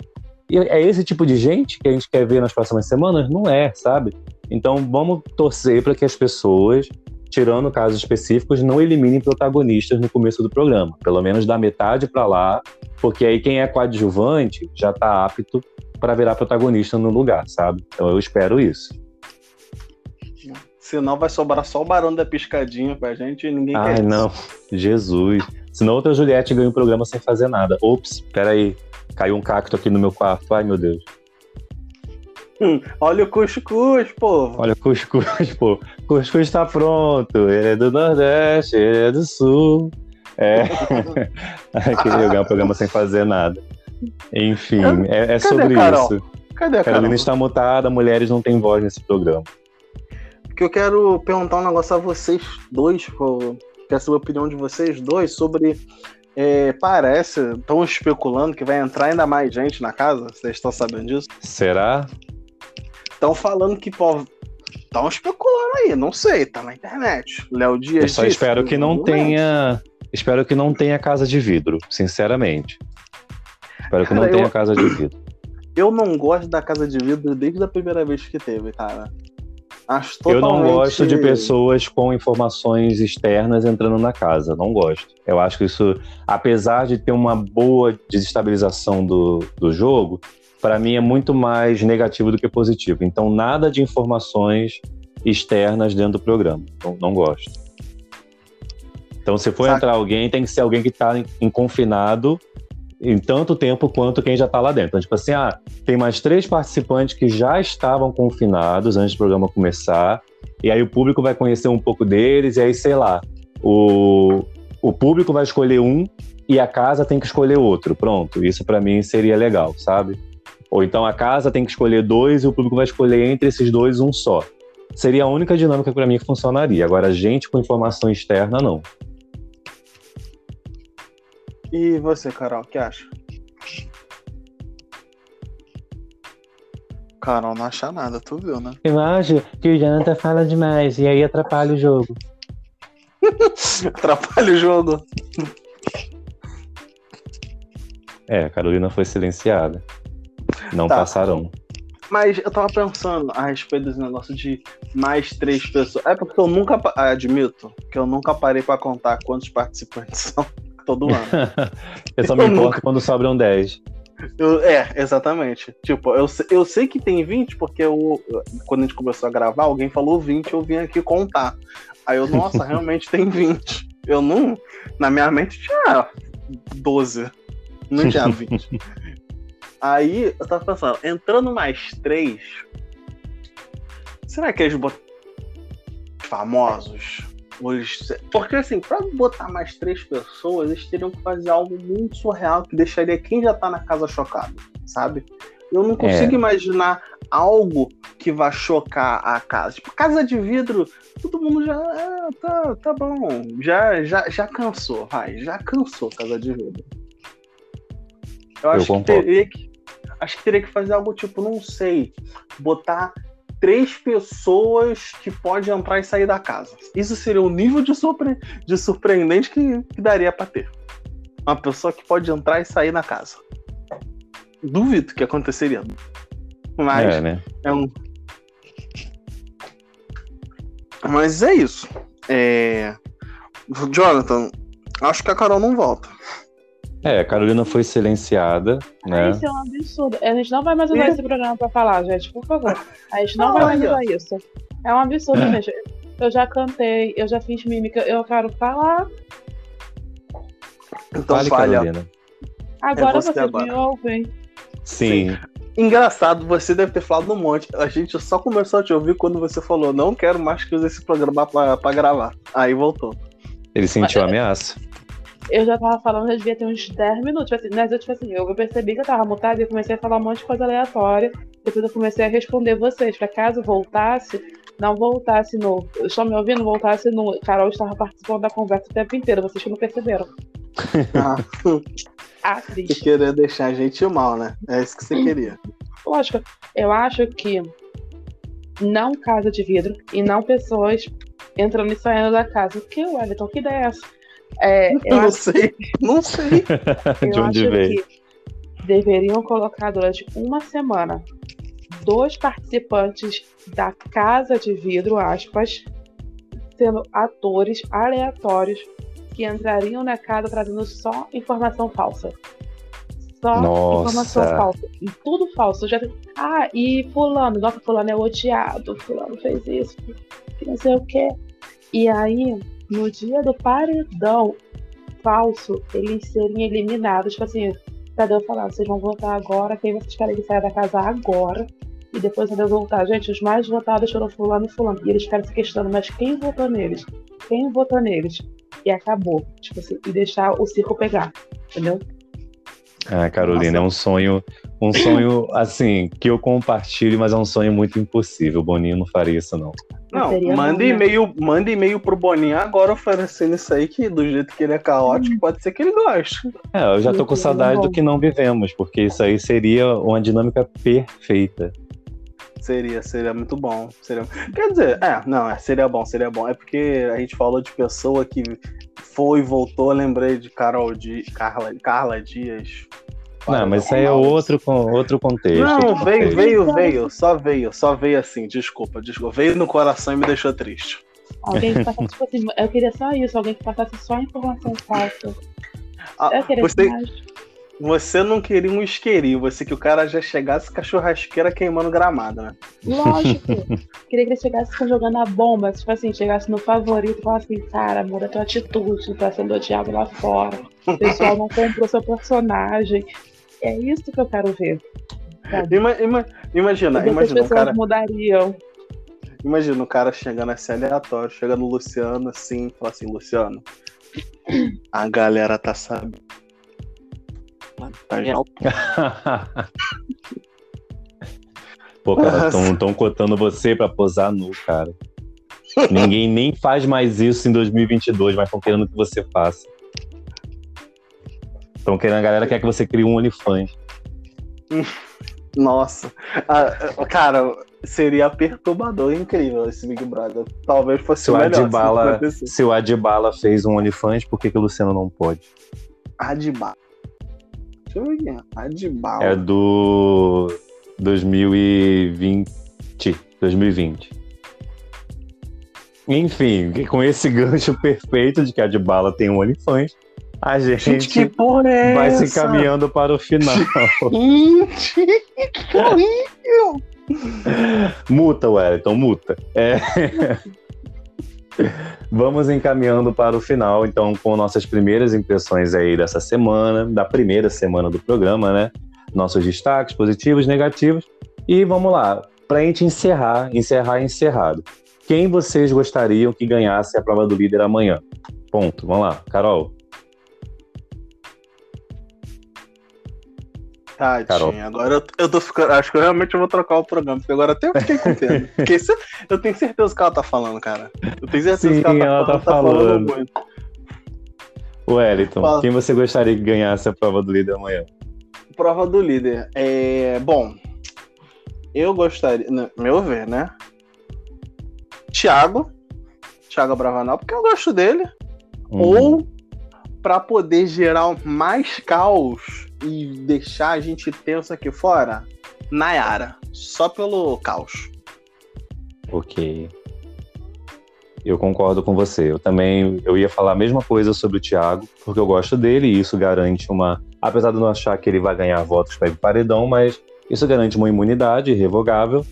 C: E é esse tipo de gente que a gente quer ver nas próximas semanas? Não é, sabe? Então vamos torcer para que as pessoas, tirando casos específicos, não eliminem protagonistas no começo do programa. Pelo menos da metade para lá, porque aí quem é coadjuvante já tá apto para virar protagonista no lugar, sabe? Então eu espero isso.
A: Senão vai sobrar só o barão da piscadinha pra gente e ninguém quer
C: Ai,
A: isso.
C: não. Jesus. Senão outra Juliette ganha o programa sem fazer nada. Ops, peraí. Caiu um cacto aqui no meu quarto. Ai, meu Deus.
A: Olha o cuscuz, povo.
C: Olha, cuscuz, pô. Cuscuz tá pronto. Ele é do Nordeste, ele é do Sul. É. Queria ganhar o programa sem fazer nada. Enfim, é, é sobre
A: Carol?
C: isso.
A: Cadê a
C: Carolina
A: Carol?
C: está mutada, mulheres não têm voz nesse programa.
A: Porque eu quero perguntar um negócio a vocês dois, pô. quero saber a opinião de vocês dois sobre. é, parece, estão especulando que vai entrar ainda mais gente na casa. Vocês estão sabendo disso?
C: Será?
A: Estão falando que, pô. Estão especulando aí, não sei, tá na internet. Léo Dias.
C: Eu só
A: disse,
C: espero que não tenha. Espero que não tenha casa de vidro, sinceramente. Espero que não
A: Cara,
C: tenha
A: eu-
C: casa de vidro.
A: Eu não gosto da casa de vidro desde a primeira vez que teve, cara. Acho
C: Eu não
A: totalmente-
C: gosto de pessoas com informações externas entrando na casa. Não gosto. Eu acho que isso, apesar de ter uma boa desestabilização do, do jogo, para mim é muito mais negativo do que positivo. Então, nada de informações externas dentro do programa. Não, não gosto. Então, se for
A: Saca.
C: entrar alguém, tem que ser alguém que está em, em confinado em tanto tempo quanto quem já está lá dentro. Então, tipo assim, ah, tem mais três participantes que já estavam confinados antes do programa começar, e aí o público vai conhecer um pouco deles, e aí, sei lá, o, o público vai escolher um e a casa tem que escolher outro. Pronto, isso para mim seria legal, sabe? Ou então a casa tem que escolher dois e o público vai escolher entre esses dois um só. Seria a única dinâmica para mim que funcionaria. Agora, gente com informação externa, não.
A: E você, Carol, o que acha? Carol não acha nada, tu viu, né?
C: Eu acho que o Jonathan fala demais e aí atrapalha o jogo.
A: Atrapalha o jogo.
C: É, a Carolina foi silenciada. Não
A: Tá.
C: passarão.
A: Mas eu tava pensando a respeito desse negócio de mais três pessoas. É porque eu nunca, admito, que eu nunca parei pra contar quantos participantes são todo ano.
C: Eu só me importo
A: nunca-
C: quando sobram 10.
A: Eu- é, exatamente. Tipo, eu, eu sei que tem 20, porque eu, quando a gente começou a gravar, alguém falou 20, eu vim aqui contar. Aí eu, nossa, realmente tem 20. Eu não. Na minha mente tinha 12. Não tinha 20. Aí eu tava pensando, entrando mais três. Será que eles botam famosos? Eles- Porque assim, pra botar mais três pessoas, eles teriam que fazer algo muito surreal que deixaria quem já tá na casa chocado, sabe? Eu não consigo imaginar algo que vá chocar a casa. Tipo, casa de vidro, todo mundo já. "Ah, tá, tá bom. Já, já, já cansou, vai. Já cansou casa de vidro. Eu acho que teria que. Acho que teria que fazer algo tipo, não sei, botar três pessoas que podem entrar e sair da casa. Isso seria o nível de, surpre... de surpreendente que, que daria pra ter. Uma pessoa que pode entrar e sair na casa. Duvido que aconteceria. Mas
C: É, né?
A: é um. Mas é isso. É... Jonathan, acho que a Carol não volta.
C: É, a Carolina foi silenciada, né?
B: Isso é um absurdo. A gente não vai mais usar
A: Ih.
B: esse programa pra falar, gente, por favor. A gente não vai mais usar isso. É um absurdo, gente. Eu já cantei, eu já fiz mímica, eu quero falar.
A: Então
C: Fale,
A: falha.
C: Carolina.
B: Agora
A: É você
B: vocês
A: agora.
B: me ouvem.
C: Sim.
A: Engraçado, você deve ter falado um monte. A gente só começou a te ouvir quando você falou: não quero mais que use esse programa pra, pra gravar. Aí voltou.
C: Ele sentiu a ameaça.
B: Eu já tava falando, já devia ter uns 10 minutos. Tipo assim, mas eu, tipo assim, eu percebi que eu tava mutada e eu comecei a falar um monte de coisa aleatória. Depois eu comecei a responder vocês. Pra caso voltasse, não voltasse no. Estão me ouvindo? Voltasse no. Carol estava participando da conversa o tempo inteiro, vocês que não perceberam.
A: Ah,
B: Ah,
A: você queria deixar a gente mal, né? É isso que você queria.
B: Lógico, eu acho que não casa de vidro e não pessoas entrando e saindo da casa. Que, Wellington, que ideia é essa? É, eu
A: não
B: acho
A: sei, não sei.
C: De
B: Eu
C: onde
B: acho
C: veio?
B: que deveriam colocar durante uma semana dois participantes da Casa de Vidro, aspas, sendo atores aleatórios que entrariam na casa trazendo só informação falsa. Só
C: Nossa.
B: informação falsa. E tudo falso. Já... Ah, e fulano, nossa, fulano é odiado, fulano fez isso, não sei o quê. E aí, no dia do paredão falso, eles serem eliminados, tipo assim, pra Deus falar, vocês vão votar agora, quem vocês querem que saia da casa agora, e depois pra Deus voltar. Gente, os mais votados foram fulano e fulano. E eles ficaram se questionando, mas quem votou neles? Quem votou neles? E acabou. Tipo assim, e deixar o circo pegar. Entendeu?
C: Ah, Carolina, é um sonho, um sonho assim que eu compartilho, mas é um sonho muito impossível. O Boninho não faria isso não.
A: Não, manda
B: né?
A: e-mail, manda e-mail pro Boninho agora oferecendo isso aí, que do jeito que ele é caótico, pode ser que ele goste.
C: É, eu já tô com saudade do que não vivemos, porque isso aí seria uma dinâmica perfeita.
A: Seria, seria muito bom. Seria... Quer dizer, é, não, é, seria bom, seria bom. É porque a gente falou de pessoa que foi e voltou, lembrei de Carol de Carla, Carla Dias.
C: Não, mas isso aí é outro, outro contexto.
A: Não,
C: outro
A: veio,
C: contexto.
A: veio, veio, só veio, só veio assim, desculpa, desculpa. Veio no coração e me deixou triste.
B: Alguém que passasse, tipo assim, eu queria só isso, alguém que passasse só informação falsa.
A: Ah,
B: Eu queria
A: você,
B: mais.
A: Você não queria um isqueirinho, você que o cara já chegasse com a churrasqueira queimando gramado, né?
B: Lógico. Queria que ele chegasse jogando a bomba, tipo assim, chegasse no favorito e falasse assim, cara, muda tua atitude, tá sendo odiado lá fora. O pessoal não comprou seu personagem. É isso que eu quero ver.
A: Ima, ima, imagina, imagina
B: um cara. mudariam.
A: Imagina o cara chegando assim aleatório, chega no Luciano assim, fala assim, Luciano, a galera tá sabendo
C: Tá geral. Pô, cara, estão cotando você pra posar nu, cara. Ninguém nem faz mais isso em 2022, mas estão querendo que você faça. Estão querendo, a galera quer que você crie um OnlyFans.
A: Nossa. Ah, cara, seria perturbador incrível esse Big Brother. Talvez fosse
C: se o melhor. Adibala, se, se o Adibala fez um OnlyFans, por que, que o Luciano não pode?
A: Adibala. Deixa eu ver aqui. Adibala.
C: É do 2020. 2020. Enfim, com esse gancho perfeito de que a Adibala tem um OnlyFans, a gente, gente
A: que porra é
C: vai
A: essa?
C: se caminhando para o final.
A: Gente, que horrível!
C: Muta, Wellington, muta. É. Vamos encaminhando para o final, então, com nossas primeiras impressões aí dessa semana, da primeira semana do programa, né? Nossos destaques positivos, negativos. E vamos lá, para a gente encerrar, encerrar encerrado. Quem vocês gostariam que ganhasse a prova do líder amanhã? Ponto. Vamos lá, Carol.
A: Tadinha, Carol. agora eu, eu tô ficando. Acho que eu realmente vou trocar o programa, porque agora até eu fiquei com pena. porque isso, eu tenho certeza que ela tá falando, cara. Eu tenho certeza
C: Sim,
A: que ela,
C: ela
A: tá,
C: tá, falando. tá falando muito. Wellington, Fala. quem você gostaria que ganhasse a prova do líder amanhã?
A: Prova do líder. É, bom, eu gostaria, meu ver, né? Thiago, Thiago Bravanel, porque eu gosto dele. Uhum. Ou para poder gerar mais caos e deixar a gente tenso aqui fora, Nayara. Só pelo caos.
C: Ok. Eu concordo com você. Eu também eu ia falar a mesma coisa sobre o Thiago, porque eu gosto dele e isso garante uma. Apesar de não achar que ele vai ganhar votos para ir paredão, mas isso garante uma imunidade irrevogável.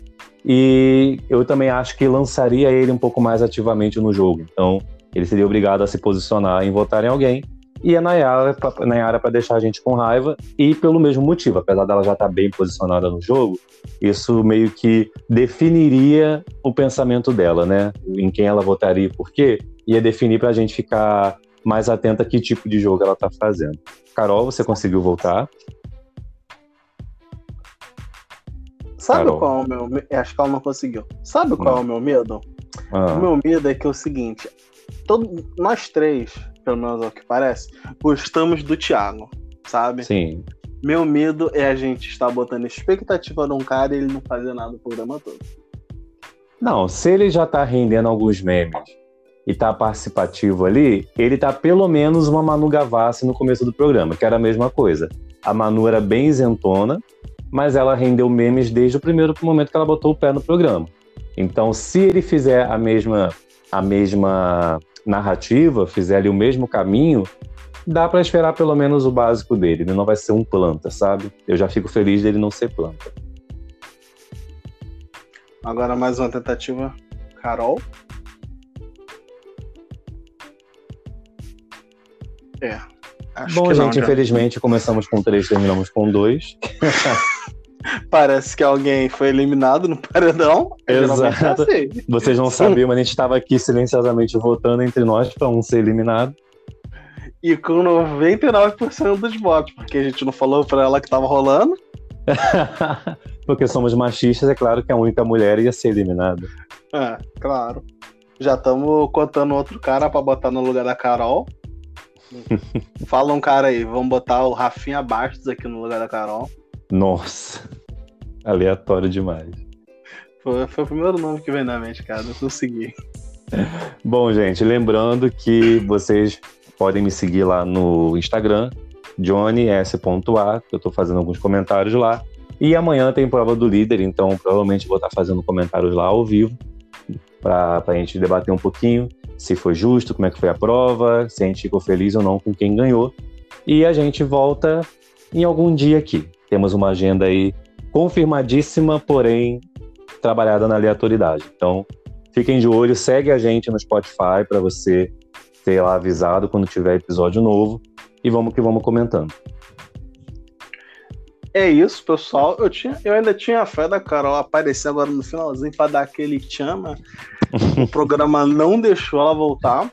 C: E eu também acho que lançaria ele um pouco mais ativamente no jogo. Então, ele seria obrigado a se posicionar em votar em alguém e a Nayara, Nayara para deixar a gente com raiva, e pelo mesmo motivo, apesar dela já estar tá bem posicionada no jogo, isso meio que definiria o pensamento dela, né? Em quem ela votaria e por quê, ia definir para a gente ficar mais atenta a que tipo de jogo ela está fazendo. Carol, você conseguiu voltar?
A: Sabe Carol. qual é o meu Acho que ela não conseguiu. Sabe qual é o meu medo? Ah. O meu medo é que é o seguinte: todo... nós três pelo menos ao que parece, gostamos do Thiago, sabe?
C: Sim.
A: Meu medo é a gente estar botando expectativa num cara e ele não fazer nada o programa todo.
C: Não, se ele já tá rendendo alguns memes e tá participativo ali, ele tá pelo menos uma Manu Gavassi no começo do programa, que era a mesma coisa. A Manu era bem isentona, mas ela rendeu memes desde o primeiro momento que ela botou o pé no programa. Então, se ele fizer a mesma a mesma narrativa fizer ali o mesmo caminho, dá para esperar pelo menos o básico dele. Ele não vai ser um planta, sabe? Eu já fico feliz dele não ser planta.
A: Agora mais uma tentativa, Carol. É.
C: Bom, gente, não, infelizmente começamos com três, terminamos com dois.
A: Parece que alguém foi eliminado no paredão.
C: É Exato. Assim. Vocês não sabiam, mas a gente estava aqui silenciosamente votando entre nós para um ser eliminado.
A: E com 99% dos votos, porque a gente não falou para ela que estava rolando.
C: porque somos machistas, é claro que a única mulher ia ser eliminada.
A: É, claro. Já estamos contando outro cara para botar no lugar da Carol. Fala um cara aí, vamos botar o Rafinha Bastos aqui no lugar da Carol.
C: Nossa, aleatório demais.
A: Foi, foi o primeiro nome que veio na mente, cara. Eu consegui.
C: Bom, gente, lembrando que vocês podem me seguir lá no Instagram, johnny.s.a, que eu estou fazendo alguns comentários lá. E amanhã tem prova do líder, então provavelmente vou estar fazendo comentários lá ao vivo para a gente debater um pouquinho se foi justo, como é que foi a prova, se a gente ficou feliz ou não com quem ganhou. E a gente volta em algum dia aqui. Temos uma agenda aí confirmadíssima, porém trabalhada na aleatoriedade. Então, fiquem de olho, segue a gente no Spotify para você ser lá avisado quando tiver episódio novo e vamos que vamos comentando.
A: É isso, pessoal. Eu, tinha, eu ainda tinha fé da Carol aparecer agora no finalzinho para dar aquele chama. o programa não deixou ela voltar.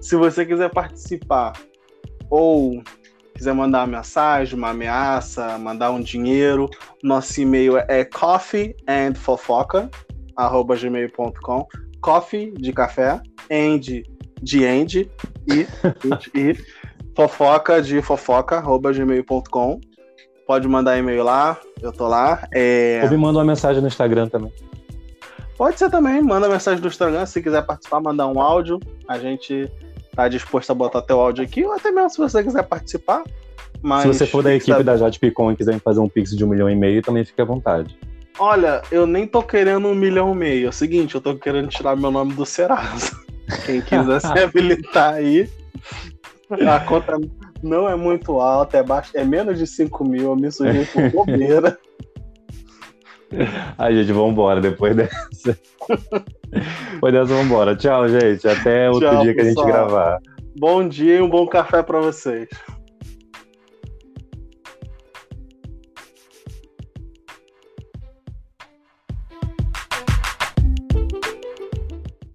A: Se você quiser participar ou quiser mandar uma mensagem, uma ameaça, mandar um dinheiro, nosso e-mail é coffeeandfofoca@gmail.com. Coffee de café, and de end e, e fofoca de fofoca@gmail.com. Pode mandar e-mail lá, eu tô lá. É...
C: Ou me manda uma mensagem no Instagram também.
A: Pode ser também, manda mensagem no Instagram, se quiser participar, mandar um áudio, a gente tá disposto a botar teu áudio aqui, ou até mesmo se você quiser participar. Mas
C: se você for da equipe da Jade Picon e quiser fazer um pix de um milhão e meio, também fique à vontade.
A: Olha, eu nem tô querendo um milhão e meio. É o seguinte, eu tô querendo tirar meu nome do Serasa. Quem quiser se habilitar aí, a conta não é muito alta, é, baixo, é menos de 5 mil, eu me sujei por bobeira.
C: Ai, gente, vambora depois dessa. depois dessa, vambora. Tchau, gente. Até outro Tchau, dia que a gente gravar.
A: Bom dia e um bom café para vocês.